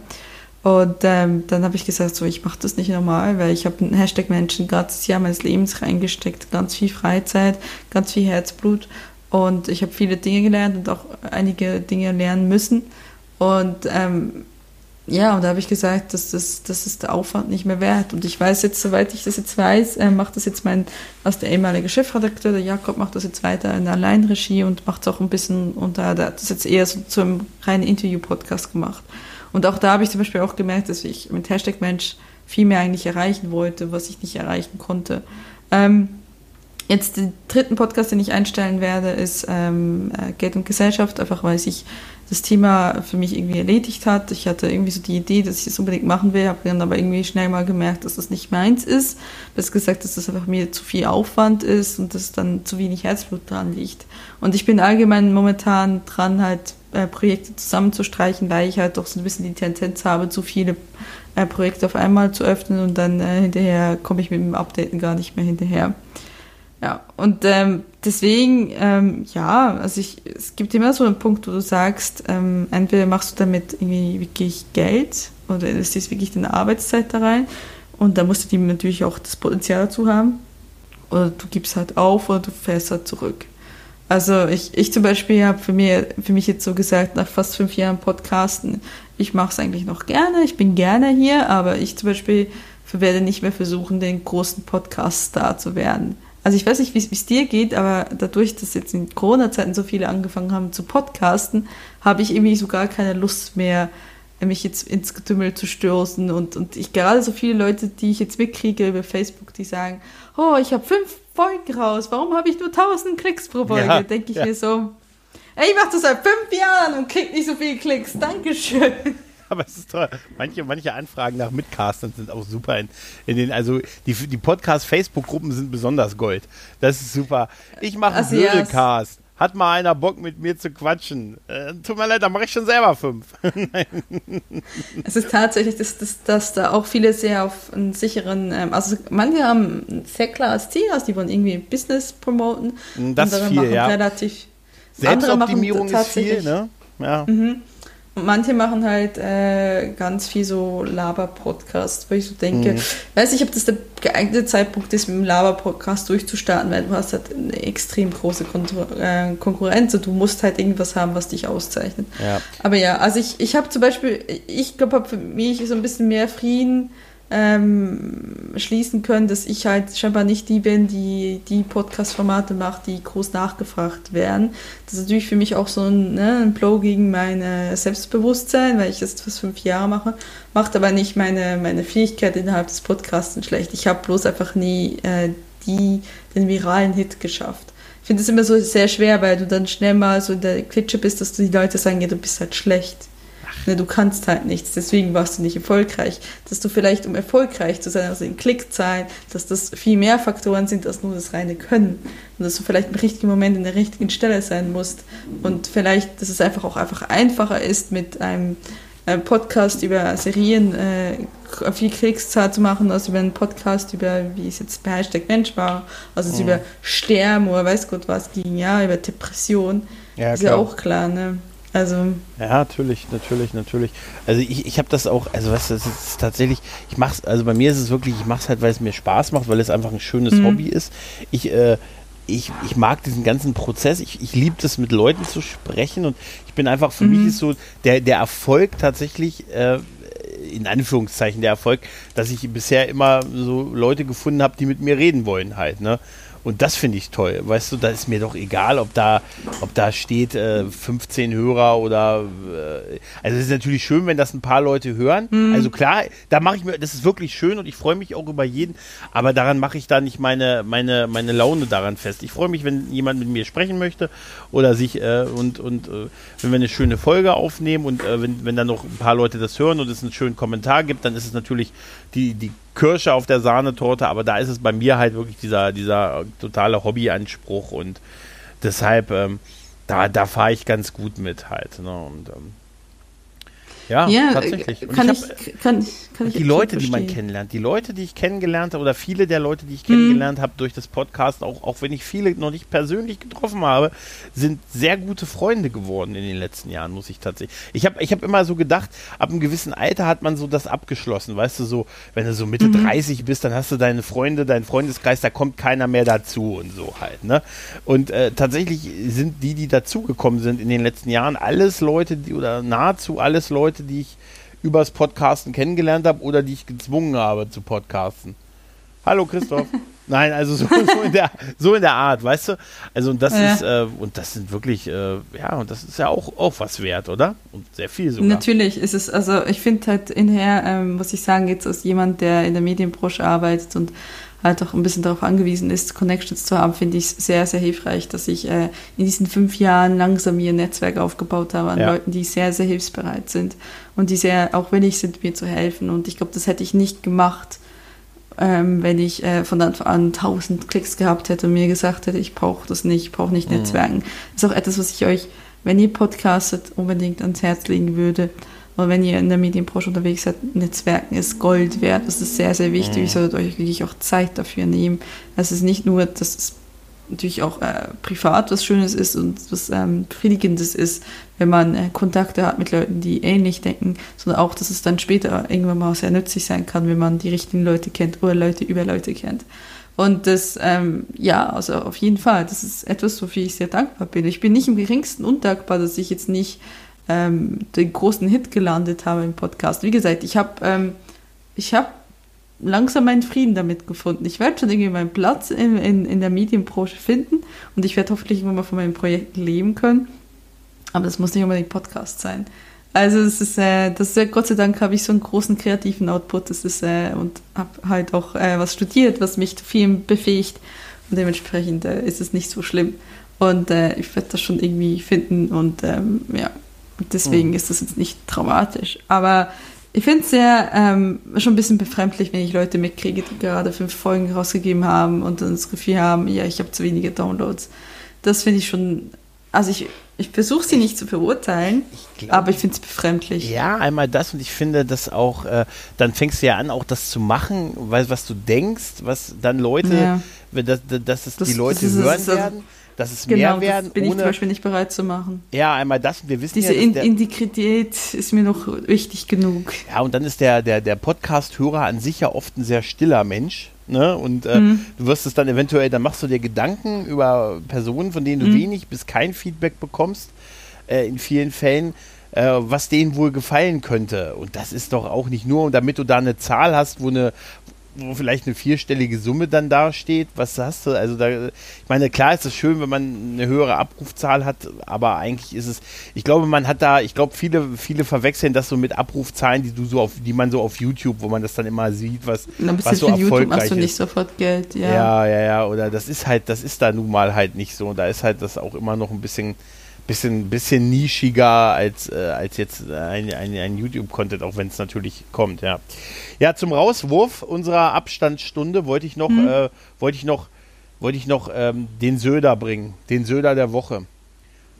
Und ähm, dann habe ich gesagt, so, ich mache das nicht normal, weil ich habe einen Hashtag Menschen ganzes Jahr meines Lebens reingesteckt, ganz viel Freizeit, ganz viel Herzblut und ich habe viele Dinge gelernt und auch einige Dinge lernen müssen. Und ähm, ja, und da habe ich gesagt, dass das, das ist der Aufwand nicht mehr wert. Und ich weiß jetzt, soweit ich das jetzt weiß, äh, macht das jetzt mein, als der ehemalige Chefredakteur, der Jakob, macht das jetzt weiter in der Alleinregie und macht es auch ein bisschen unter, der hat das jetzt eher so zum reinen Interview-Podcast gemacht. Und auch da habe ich zum Beispiel auch gemerkt, dass ich mit Hashtag Mensch viel mehr eigentlich erreichen wollte, was ich nicht erreichen konnte. Ähm, jetzt den dritten Podcast, den ich einstellen werde, ist ähm, äh, Geld und Gesellschaft, einfach weil sich das Thema für mich irgendwie erledigt hat. Ich hatte irgendwie so die Idee, dass ich das unbedingt machen will, habe dann aber irgendwie schnell mal gemerkt, dass das nicht meins ist. Bis gesagt, dass das einfach mir zu viel Aufwand ist und dass dann zu wenig Herzblut dran liegt. Und ich bin allgemein momentan dran, halt äh, Projekte zusammenzustreichen, weil ich halt doch so ein bisschen die Tendenz habe, zu viele äh, Projekte auf einmal zu öffnen und dann äh, hinterher komme ich mit dem Updaten gar nicht mehr hinterher. Ja, und ähm, deswegen, ähm, ja, also ich, es gibt immer so einen Punkt, wo du sagst, ähm, entweder machst du damit irgendwie wirklich Geld oder investierst wirklich deine Arbeitszeit da rein und da musst du dem natürlich auch das Potenzial dazu haben oder du gibst halt auf oder du fährst halt zurück. Also ich, ich zum Beispiel habe für, mir, für mich jetzt so gesagt, nach fast fünf Jahren Podcasten, ich mache es eigentlich noch gerne, ich bin gerne hier, aber ich zum Beispiel werde nicht mehr versuchen, den großen Podcast-Star zu werden. Also ich weiß nicht, wie es dir geht, aber dadurch, dass jetzt in Corona-Zeiten so viele angefangen haben zu podcasten, habe ich irgendwie so gar keine Lust mehr, mich jetzt ins Getümmel zu stürzen. Und, und ich gerade so viele Leute, die ich jetzt mitkriege über Facebook, die sagen, oh, ich habe fünf Folgen raus, warum habe ich nur 1000 Klicks pro Folge? Ja, Denke ich ja. mir so, ey, ich mache das seit fünf Jahren und krieg nicht so viele Klicks, Dankeschön. Aber es ist toll. Manche, manche Anfragen nach Mitcastern sind auch super. In, in den, also die, die Podcast-Facebook-Gruppen sind besonders Gold. Das ist super. Ich mache einen Blödelcast. Hat mal einer Bock mit mir zu quatschen? Äh, tut mir leid, da mache ich schon selber fünf. es ist tatsächlich, dass, dass, dass da auch viele sehr auf einen sicheren, ähm, also manche haben ein sehr klares Ziel, also die wollen irgendwie Business promoten. Das ist viel, ja. Relativ, Selbstoptimierung ist viel, ne? Ja. Mhm. Und manche machen halt äh, ganz viel so Laber-Podcast, wo ich so denke, mhm. weiß ich, ob das der geeignete Zeitpunkt ist, mit dem Laber-Podcast durchzustarten, weil du hast halt eine extrem große Kon äh, Konkurrenz und du musst halt irgendwas haben, was dich auszeichnet. Ja. Aber ja, also ich, ich habe zum Beispiel, ich glaube, habe für mich so ein bisschen mehr Frieden ähm, schließen können, dass ich halt scheinbar nicht die bin, die die Podcast-Formate macht, die groß nachgefragt werden. Das ist natürlich für mich auch so ein, ne, ein Blow gegen mein Selbstbewusstsein, weil ich das fast fünf Jahre mache, macht aber nicht meine, meine Fähigkeit innerhalb des Podcasts schlecht. Ich habe bloß einfach nie äh, die, den viralen Hit geschafft. Ich finde es immer so sehr schwer, weil du dann schnell mal so in der Klitsche bist, dass die Leute sagen, ja, du bist halt schlecht. Ne, du kannst halt nichts, deswegen warst du nicht erfolgreich. Dass du vielleicht, um erfolgreich zu sein, also in Klickzahlen, dass das viel mehr Faktoren sind als nur das reine Können. Und dass du vielleicht im richtigen Moment in der richtigen Stelle sein musst. Und vielleicht, dass es einfach auch einfach einfacher ist, mit einem äh, Podcast über Serien äh, viel Kriegszahl zu machen, als über einen Podcast über, wie es jetzt bei Hashtag Mensch war, also mhm. über Sterben oder weiß Gott was ging, ja, über Depression. Ja, ist klar. ja auch klar, ne? Also. Ja, natürlich, natürlich, natürlich. Also ich, ich habe das auch, also was das ist tatsächlich, ich mach's, also bei mir ist es wirklich, ich mach's halt, weil es mir Spaß macht, weil es einfach ein schönes mhm. Hobby ist. Ich, äh, ich, ich mag diesen ganzen Prozess. Ich, ich liebe es, mit Leuten zu sprechen und ich bin einfach, für mhm. mich ist so der, der Erfolg tatsächlich, äh, in Anführungszeichen der Erfolg, dass ich bisher immer so Leute gefunden habe, die mit mir reden wollen halt, ne? Und das finde ich toll. Weißt du, da ist mir doch egal, ob da, ob da steht äh, 15 Hörer oder. Äh, also es ist natürlich schön, wenn das ein paar Leute hören. Mhm. Also klar, da mache ich mir, das ist wirklich schön und ich freue mich auch über jeden, aber daran mache ich da nicht meine, meine, meine Laune daran fest. Ich freue mich, wenn jemand mit mir sprechen möchte oder sich äh, und, und äh, wenn wir eine schöne Folge aufnehmen und äh, wenn, wenn dann noch ein paar Leute das hören und es einen schönen Kommentar gibt, dann ist es natürlich die, die Kirsche auf der Sahnetorte, aber da ist es bei mir halt wirklich dieser, dieser totale Hobbyanspruch und deshalb, ähm, da, da fahre ich ganz gut mit halt. Ne? Und, ähm, Ja, Ja, tatsächlich. Und kann ich ich, hab, kann ich, kann die Leute, die man kennenlernt, die Leute, die ich kennengelernt habe oder viele der Leute, die ich Mhm. kennengelernt habe durch das Podcast, auch, auch wenn ich viele noch nicht persönlich getroffen habe, sind sehr gute Freunde geworden in den letzten Jahren, muss ich tatsächlich. Ich habe ich hab immer so gedacht, ab einem gewissen Alter hat man so das abgeschlossen, weißt du, so, wenn du so Mitte Mhm. 30 bist, dann hast du deine Freunde, deinen Freundeskreis, da kommt keiner mehr dazu und so halt, ne? Und äh, tatsächlich sind die, die dazugekommen sind in den letzten Jahren, alles Leute, die oder nahezu alles Leute, die ich übers Podcasten kennengelernt habe oder die ich gezwungen habe zu podcasten. Hallo Christoph. Nein, also so, so, in der, so in der Art, weißt du? Also und das Ja. ist, äh, und das sind wirklich, äh, ja, und das ist ja auch, auch was wert, oder? Und sehr viel sogar. Natürlich ist es, also ich finde halt inher, ähm, muss ich sagen, jetzt als jemand, der in der Medienbranche arbeitet und halt auch ein bisschen darauf angewiesen ist, Connections zu haben, finde ich sehr, sehr hilfreich, dass ich äh, in diesen fünf Jahren langsam mir ein Netzwerk aufgebaut habe an Ja. Leuten, die sehr, sehr hilfsbereit sind und die sehr auch willig sind, mir zu helfen. Und ich glaube, das hätte ich nicht gemacht, ähm, wenn ich äh, von Anfang an 1000 Klicks gehabt hätte und mir gesagt hätte, ich brauche das nicht, ich brauche nicht Netzwerken. Das ist auch etwas, was ich euch, wenn ihr podcastet, unbedingt ans Herz legen würde. Und wenn ihr in der Medienbranche unterwegs seid, Netzwerken ist Gold wert. Das ist sehr, sehr wichtig. Ihr solltet euch wirklich auch Zeit dafür nehmen. Es ist nicht nur, dass es natürlich auch äh, privat was Schönes ist und was ähm, Befriedigendes ist, wenn man äh, Kontakte hat mit Leuten, die ähnlich denken, sondern auch, dass es dann später irgendwann mal sehr nützlich sein kann, wenn man die richtigen Leute kennt oder Leute über Leute kennt. Und das, ähm, ja, also auf jeden Fall, das ist etwas, wofür ich sehr dankbar bin. Ich bin nicht im geringsten undankbar, dass ich jetzt nicht ähm, den großen Hit gelandet habe im Podcast. Wie gesagt, ich habe ähm, habe langsam meinen Frieden damit gefunden. Ich werde schon irgendwie meinen Platz in, in, in der Medienbranche finden und ich werde hoffentlich irgendwann mal von meinen Projekten leben können. Aber das muss nicht unbedingt Podcast sein. Also es ist, äh, das ist Gott sei Dank habe ich so einen großen kreativen Output. Das ist äh, und habe halt auch äh, was studiert, was mich zu viel befähigt und dementsprechend äh, ist es nicht so schlimm. Und äh, ich werde das schon irgendwie finden und ähm, ja, deswegen ist das jetzt nicht traumatisch. Aber ich finde es sehr ähm, schon ein bisschen befremdlich, wenn ich Leute mitkriege, die gerade fünf Folgen rausgegeben haben und dann das Gefühl haben, ja, ich habe zu wenige Downloads. Das finde ich schon, also ich, ich versuche sie nicht zu verurteilen, glaub- aber ich finde es befremdlich. Ja, einmal das und ich finde das auch, äh, dann fängst du ja an, auch das zu machen, weil, was du denkst, was dann Leute, Ja. wenn das, dass es Das- die Leute das hören das also- werden, dass es Genau, mehr werden, das bin ich zum ohne, Beispiel nicht bereit zu machen. ja, einmal das und wir wissen Diese ja, der, Integrität ist mir noch wichtig genug. Ja, und dann ist der, der, der Podcast-Hörer an sich ja oft ein sehr stiller Mensch. Ne? Und äh, Mhm. du wirst es dann eventuell, dann machst du dir Gedanken über Personen, von denen du Mhm. wenig bis kein Feedback bekommst, äh, in vielen Fällen, äh, was denen wohl gefallen könnte. Und das ist doch auch nicht nur, damit du da eine Zahl hast, wo eine wo vielleicht eine vierstellige Summe dann dasteht, was hast du? Also da, ich meine, klar ist es schön, wenn man eine höhere Abrufzahl hat, aber eigentlich ist es, ich glaube, man hat da, ich glaube, viele, viele verwechseln das so mit Abrufzahlen, die du so auf, die man so auf YouTube, wo man das dann immer sieht, was, was so für YouTube erfolgreich machst du nicht ist. sofort Geld, ja. Ja, ja, ja, oder das ist halt, das ist da nun mal halt nicht so. Da ist halt das auch immer noch ein bisschen, bisschen, bisschen nischiger als, äh, als jetzt ein, ein, ein YouTube-Content, auch wenn es natürlich kommt, ja. Ja, zum Rauswurf unserer Abstandsstunde wollte ich noch, äh, wollte ich noch, wollte ich noch ähm, den Söder bringen, den Söder der Woche.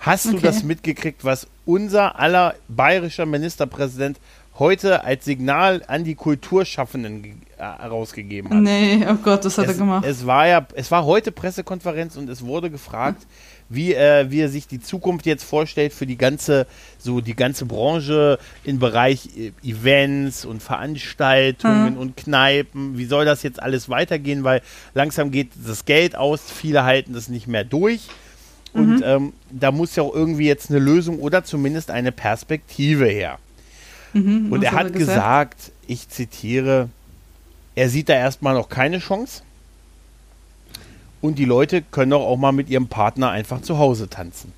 Hast du Okay. das mitgekriegt, was unser aller bayerischer Ministerpräsident heute als Signal an die Kulturschaffenden äh, herausgegeben hat? Nee, oh Gott, das hat er es, gemacht. es war ja, es war heute Pressekonferenz und es wurde gefragt, wie, äh, wie er sich die Zukunft jetzt vorstellt für die ganze, so die ganze Branche im Bereich äh, Events und Veranstaltungen Mhm. und Kneipen. Wie soll das jetzt alles weitergehen? Weil langsam geht das Geld aus, viele halten das nicht mehr durch. Mhm. Und ähm, da muss ja auch irgendwie jetzt eine Lösung oder zumindest eine Perspektive her. Mhm, Und er hat gesagt, ich zitiere, er sieht da erstmal noch keine Chance. Und die Leute können doch auch mal mit ihrem Partner einfach zu Hause tanzen.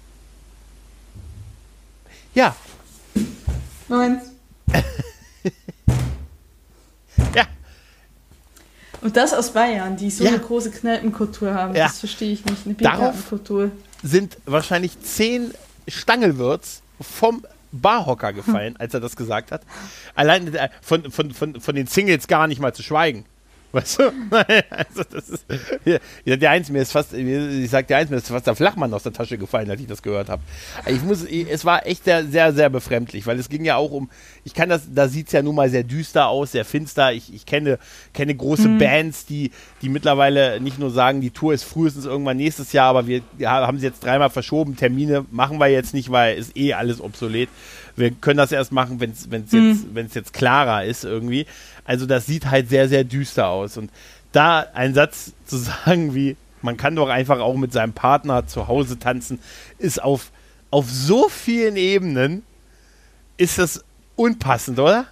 Ja, Moment. ja, Und das aus Bayern, die so Ja. eine große Kneipenkultur haben, Ja. das verstehe ich nicht. Eine Darauf- Biergartenkultur. sind wahrscheinlich zehn Stangelwürz vom Barhocker gefallen, als er das gesagt hat. Allein äh, von, von, von, von den Singles gar nicht mal zu schweigen. Weißt du? also das ist, ja, der eins, mir ist fast, ich sag dir eins, mir ist fast der Flachmann aus der Tasche gefallen, als ich das gehört habe. Ich muss, es war echt sehr, sehr, sehr befremdlich, weil es ging ja auch um, ich kann das, da sieht es ja nun mal sehr düster aus, sehr finster. Ich, ich kenne, kenne große mhm. Bands, die, die mittlerweile nicht nur sagen, die Tour ist frühestens irgendwann nächstes Jahr, aber wir ja, haben sie jetzt dreimal verschoben. Termine machen wir jetzt nicht, weil ist eh alles obsolet. Wir können das erst machen, wenn es mhm. jetzt, jetzt klarer ist irgendwie. Also das sieht halt sehr, sehr düster aus. Und da ein Satz zu sagen wie, man kann doch einfach auch mit seinem Partner zu Hause tanzen, ist auf, auf so vielen Ebenen, ist das unpassend, oder?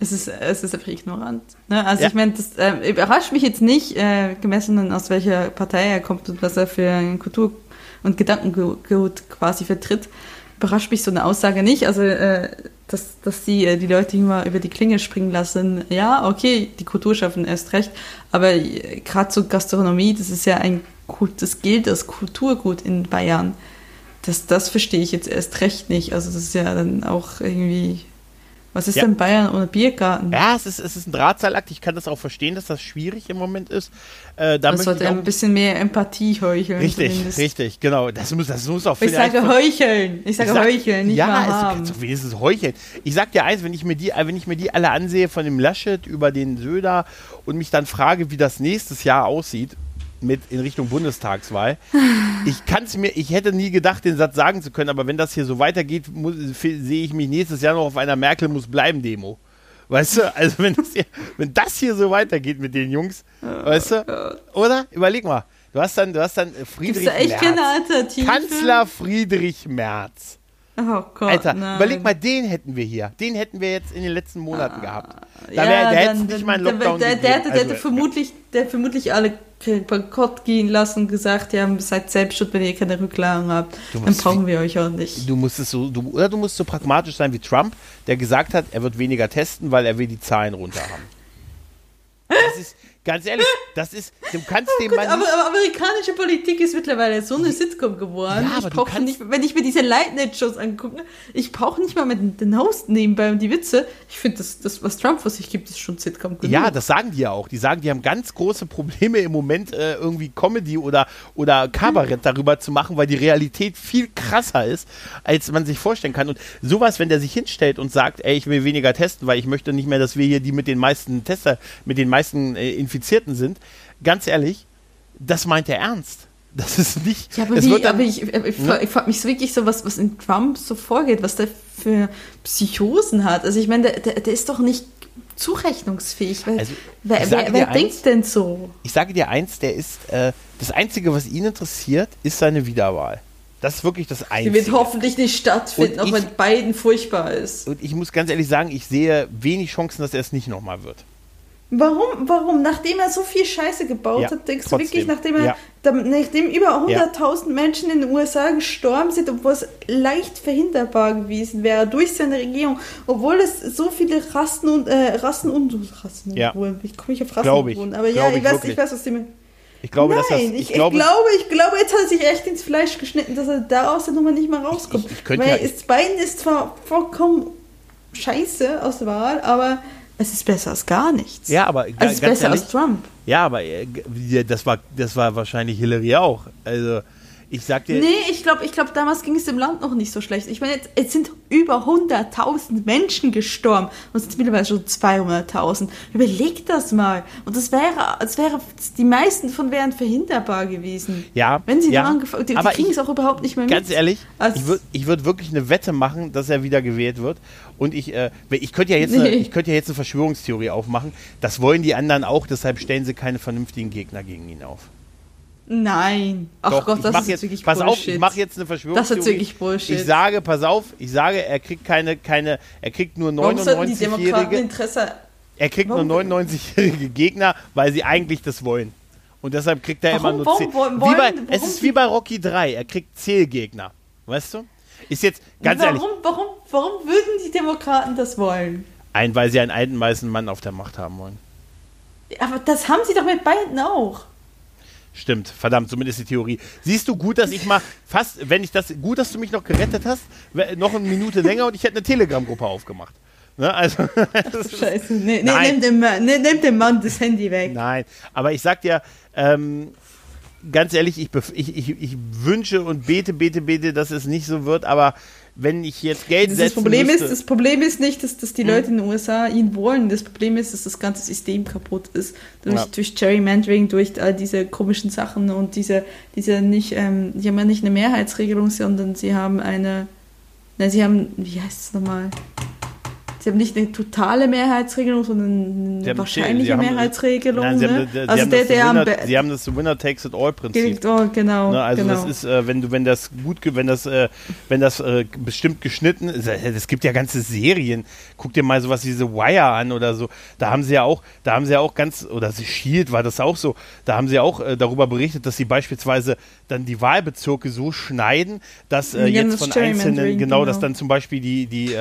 Es ist, es ist einfach ignorant. Ne? Also ja. ich meine, das äh, überrascht mich jetzt nicht, äh, gemessen aus welcher Partei er kommt und was er für ein Kultur- und Gedankengut quasi vertritt überrascht mich so eine Aussage nicht. Also, äh, dass, dass sie äh, die Leute immer über die Klinge springen lassen. Ja, okay, die Kultur schaffen erst recht. Aber äh, gerade so Gastronomie, das ist ja ein Kult, das gilt als Kulturgut in Bayern. Das, das verstehe ich jetzt erst recht nicht. Also, das ist ja dann auch irgendwie was ist ja. denn Bayern ohne Biergarten? Ja, es ist, es ist ein Drahtseilakt. Ich kann das auch verstehen, dass das schwierig im Moment ist. Äh, da man sollte ein bisschen mehr Empathie heucheln. Richtig, zumindest. richtig, genau. Das muss, das muss auch Ich sage heucheln. Ich sage ich sag, heucheln, nicht ja, mal haben. Ja, wenigstens heucheln. Ich sag dir eins, wenn ich, mir die, wenn ich mir die alle ansehe von dem Laschet über den Söder und mich dann frage, wie das nächstes Jahr aussieht, mit in Richtung Bundestagswahl. Ich kann es mir, ich hätte nie gedacht, den Satz sagen zu können, aber wenn das hier so weitergeht, sehe ich mich nächstes Jahr noch auf einer Merkel muss bleiben Demo. Weißt du, also wenn das hier, wenn das hier so weitergeht mit den Jungs, weißt du, oder? Überleg mal. Du hast dann, du hast dann Friedrich Merz. Kanzler Friedrich Merz. Oh Gott, Alter, nein. überleg mal, den hätten wir hier. Den hätten wir jetzt in den letzten Monaten ah, gehabt. Da wär, ja, der hätte nicht mal einen Lockdown der, der, der, der, also, hätte vermutlich, der vermutlich alle bankrott gehen lassen, gesagt, ja, seid selbstschuld, wenn ihr keine Rücklagen habt. Dann brauchen wir euch auch nicht. Du musst es so, du, oder du musst so pragmatisch sein wie Trump, der gesagt hat, er wird weniger testen, weil er will die Zahlen runter haben. Das ist, Ganz ehrlich, das ist, du kannst oh dem Mann. Aber, aber, amerikanische Politik ist mittlerweile so eine Sitcom geworden. Ja, aber ich brauche nicht, wenn ich mir diese Late-Night-Shows angucke, ich brauche nicht mal mit den Host nebenbei und die Witze. Ich finde, das, das, was Trump vor sich gibt, ist schon Sitcom genug. Ja, das sagen die ja auch. Die sagen, die haben ganz große Probleme im Moment, äh, irgendwie Comedy oder, oder Kabarett darüber zu machen, weil die Realität viel krasser ist, als man sich vorstellen kann. Und sowas, wenn der sich hinstellt und sagt, ey, ich will weniger testen, weil ich möchte nicht mehr, dass wir hier die mit den meisten Tester, mit den meisten äh, Infizierten sind, ganz ehrlich, das meint er ernst. Das ist nicht. Ja, aber, wie, dann, aber ich, ich, ne? ich frage mich so wirklich so, was, was in Trump so vorgeht, was der für Psychosen hat. Also ich meine, der, der, der ist doch nicht zurechnungsfähig. Weil, also, wer, wer, wer denkt denn so? Ich sage dir eins, der ist, äh, das Einzige, was ihn interessiert, ist seine Wiederwahl. Das ist wirklich das Einzige. Die wird hoffentlich nicht stattfinden, auch wenn beiden furchtbar ist. Und ich muss ganz ehrlich sagen, ich sehe wenig Chancen, dass er es nicht nochmal wird. Warum, warum? Nachdem er so viel Scheiße gebaut ja, hat, denkst trotzdem. du wirklich, nachdem er, ja. nachdem über 100.000 ja. Menschen in den USA gestorben sind, obwohl es leicht verhinderbar gewesen wäre durch seine Regierung, obwohl es so viele Rassen und äh, Rassen und Rassen ja. ich komme nicht auf Rassen ich. aber ja, ich, ich weiß, ich weiß, was die ich glaube, Nein, dass das, ich, ich, glaube, ich, glaube, ich glaube, jetzt hat er sich echt ins Fleisch geschnitten, dass er da aus der Nummer nicht mehr rauskommt. Ich, ich Weil ja, ist, Biden ist zwar vollkommen scheiße aus der Wahl, aber es ist besser als gar nichts. Ja, aber also es ist besser ehrlich, als Trump. Ja, aber äh, das war, das war wahrscheinlich Hillary auch. Also ich sag dir. Nee, ich glaube, ich glaub, damals ging es dem Land noch nicht so schlecht. Ich meine, jetzt, jetzt sind über 100.000 Menschen gestorben und es sind mittlerweile schon 200.000. Überleg das mal. Und das wäre, das wäre, die meisten von wären verhinderbar gewesen. Ja. Wenn sie ja, daran die, die kriegen es auch überhaupt nicht mehr mit. Ganz ehrlich, ich würde ich würd wirklich eine Wette machen, dass er wieder gewählt wird. Und ich, äh, ich könnte ja, jetzt nee. eine, ich könnte ja jetzt eine Verschwörungstheorie aufmachen. Das wollen die anderen auch, deshalb stellen sie keine vernünftigen Gegner gegen ihn auf. Nein. Ach Doch, Gott, das ist jetzt, wirklich pass Bullshit. auf, ich mache jetzt eine Verschwörungstheorie. Das ist wirklich Bullshit. Ich sage, pass auf, ich sage, er kriegt keine, keine, er kriegt nur 99-jährige. Er kriegt warum? nur 99-jährige Gegner, weil sie eigentlich das wollen. Und deshalb kriegt er warum, immer nur 10. Warum, wie bei, es ist wie bei Rocky 3, er kriegt Zählgegner. Weißt du? Ist jetzt ganz warum, ehrlich. Warum, warum würden die Demokraten das wollen? Ein, weil sie einen alten weißen Mann auf der Macht haben wollen. Aber das haben sie doch mit beiden auch. Stimmt, verdammt, zumindest die Theorie. Siehst du gut, dass ich mal fast, wenn ich das, gut, dass du mich noch gerettet hast, noch eine Minute länger und ich hätte eine Telegram-Gruppe aufgemacht. Ne? Also, Scheiße. Nee, nee, nimm, dem, Mann- nee, nimm dem Mann das Handy weg. Nein, aber ich sag dir, ähm, ganz ehrlich, ich, ich, ich, ich wünsche und bete, bete, bete, dass es nicht so wird, aber wenn ich jetzt Geld Das, setzen Problem müsste, ist, das Problem ist nicht, dass, dass die Leute in den USA ihn wollen. Das Problem ist, dass das ganze System kaputt ist. Durch, Ja. durch Gerrymandering, durch all diese komischen Sachen und diese, diese nicht, ähm, die haben ja nicht eine Mehrheitsregelung, sondern sie haben eine, nein, sie haben, wie heißt es nochmal? Sie haben nicht eine totale Mehrheitsregelung, sondern eine wahrscheinliche haben- Mehrheitsregelung. Nein, sie, ne? haben, also haben der, das der am Winner, sie haben das Winner takes it all Prinzip. Oh, genau, Ne, also genau. das ist, äh, wenn du, wenn das gut, wenn das, äh, wenn das äh, bestimmt geschnitten ist, äh, es gibt ja ganze Serien. Guck dir mal sowas wie diese Wire an oder so. Da haben sie ja auch, da haben sie ja auch ganz, oder sie Shield war das auch so. Da haben sie ja auch äh, darüber berichtet, dass sie beispielsweise dann die Wahlbezirke so schneiden, dass äh, jetzt von einzelnen, genau, dass genau. dann zum Beispiel die, die,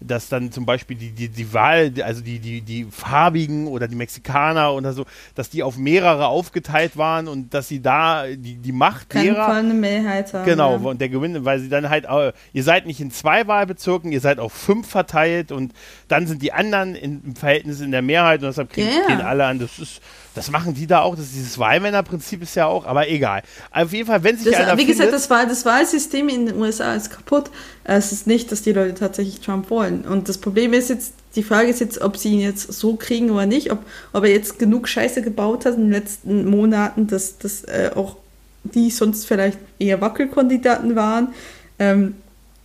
dass dann zum Beispiel die, die, die Wahl, also die, die, die Farbigen oder die Mexikaner oder so, dass die auf mehrere aufgeteilt waren und dass sie da die, die Macht Kann derer eine Mehrheit haben. Genau, ja. und der Gewinn, weil sie dann halt, ihr seid nicht in zwei Wahlbezirken, ihr seid auf fünf verteilt und dann sind die anderen in, im Verhältnis in der Mehrheit und deshalb kriegen gehen alle an. Das ist, das machen die da auch, das ist dieses Wahlmännerprinzip ist ja auch, aber egal. Auf jeden Fall, wenn sich Das, einer wie gesagt, findet, das, Wahl, das Wahlsystem in den USA ist kaputt. Es ist nicht, dass die Leute tatsächlich Trump wollen. Und das Problem ist jetzt, die Frage ist jetzt, ob sie ihn jetzt so kriegen oder nicht, ob, ob er jetzt genug Scheiße gebaut hat in den letzten Monaten, dass, dass äh, auch die sonst vielleicht eher Wackelkandidaten waren, ähm,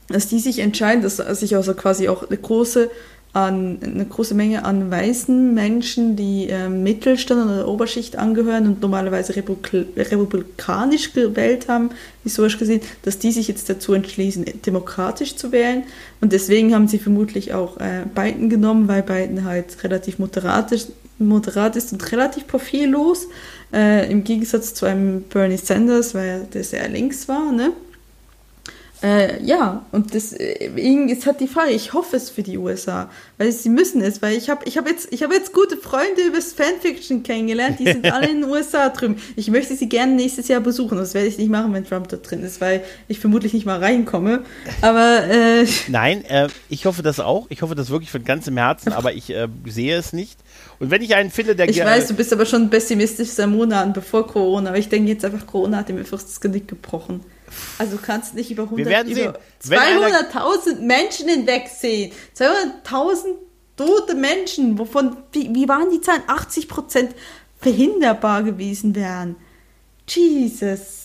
dass die sich entscheiden, dass sich also quasi auch eine große an eine große Menge an weißen Menschen, die ähm, Mittelstand oder Oberschicht angehören und normalerweise republik republikanisch gewählt haben, historisch gesehen, dass die sich jetzt dazu entschließen, demokratisch zu wählen. Und deswegen haben sie vermutlich auch äh, Biden genommen, weil Biden halt relativ moderat ist, moderat ist und relativ profillos, äh, im Gegensatz zu einem Bernie Sanders, weil der sehr links war, ne? Äh, ja, und deswegen ist halt die Frage, ich hoffe es für die USA, weil sie müssen es, weil ich habe ich hab jetzt, ich hab jetzt gute Freunde übers Fanfiction kennengelernt, die sind alle in den USA drüben. Ich möchte sie gerne nächstes Jahr besuchen, das werde ich nicht machen, wenn Trump da drin ist, weil ich vermutlich nicht mal reinkomme. Aber äh, Nein, äh, ich hoffe das auch. Ich hoffe das wirklich von ganzem Herzen, aber ich äh, sehe es nicht. Und wenn ich einen finde, der ich weiß, du bist aber schon pessimistisch seit Monaten bevor Corona, aber ich denke jetzt einfach, Corona hat ihm einfach das Genick gebrochen. Also du kannst nicht über 100, Wir werden über sehen. Wenn einer- 200.000 Menschen hinwegsehen. 200.000 tote Menschen, wovon, wie, wie waren die Zahlen? 80 Prozent verhinderbar gewesen wären. Jesus.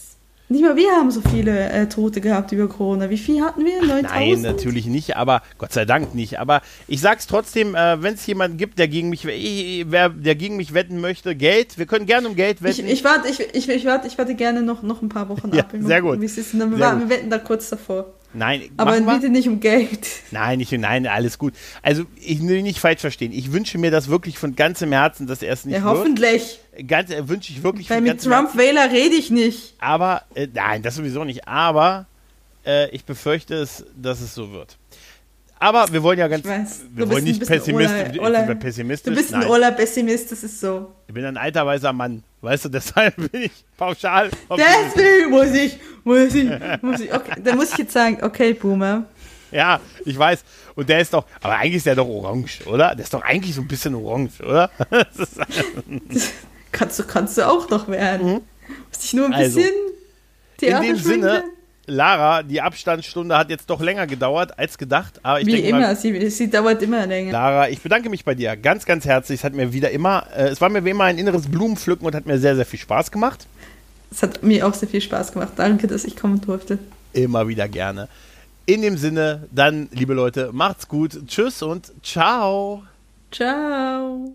Nicht mal wir haben so viele äh, Tote gehabt über Corona. Wie viel hatten wir? 9000? Nein, natürlich nicht, aber Gott sei Dank nicht. Aber ich sag's trotzdem, äh, wenn es jemanden gibt, der gegen mich, ich, wer, der gegen mich wetten möchte, Geld, wir können gerne um Geld Ich, wetten. ich, warte, ich, ich, ich, warte, ich warte gerne noch, noch ein paar Wochen Ja, ab. sehr gut. Wie es ist. Dann- Wir, Sehr warten- gut. wir wetten da kurz davor. nein, Aber bitte nicht um Geld. Nein, ich, nein, alles gut. Also ich will nicht falsch verstehen. Ich wünsche mir das wirklich von ganzem Herzen, dass er es nicht Ja, wird. hoffentlich. Ganz, äh, wünsche ich wirklich Weil mit. Trump-Wähler rede ich nicht. Aber, äh, nein, das sowieso nicht. Aber äh, ich befürchte es, dass es so wird. Aber wir wollen ja ganz, weiß, wir wollen nicht pessimistisch, Ola- Ola- pessimistisch. Du bist ein nein. Ola Pessimist, das ist so. Ich bin ein alter weißer Mann. Weißt du, deshalb bin ich pauschal. Deswegen muss ich, muss ich, muss ich. Okay, dann muss ich jetzt sagen, okay, Boomer. Ja, ich weiß. Und der ist doch, aber eigentlich ist der doch orange, oder? Der ist doch eigentlich so ein bisschen orange, oder? Kannst du, kannst du auch noch werden. Muss ich nur ein Also, bisschen in Theater dem spielen? Sinne, Lara, die Abstandsstunde hat jetzt doch länger gedauert als gedacht. Aber ich Wie immer, mal, sie, sie dauert immer länger. Lara, ich bedanke mich bei dir ganz, ganz herzlich. Es hat mir wieder immer, äh, es war mir wie immer ein inneres Blumenpflücken und hat mir sehr, sehr viel Spaß gemacht. Es hat mir auch sehr viel Spaß gemacht. Danke, dass ich kommen durfte. Immer wieder gerne. In dem Sinne, dann, liebe Leute, macht's gut. Tschüss und ciao. Ciao.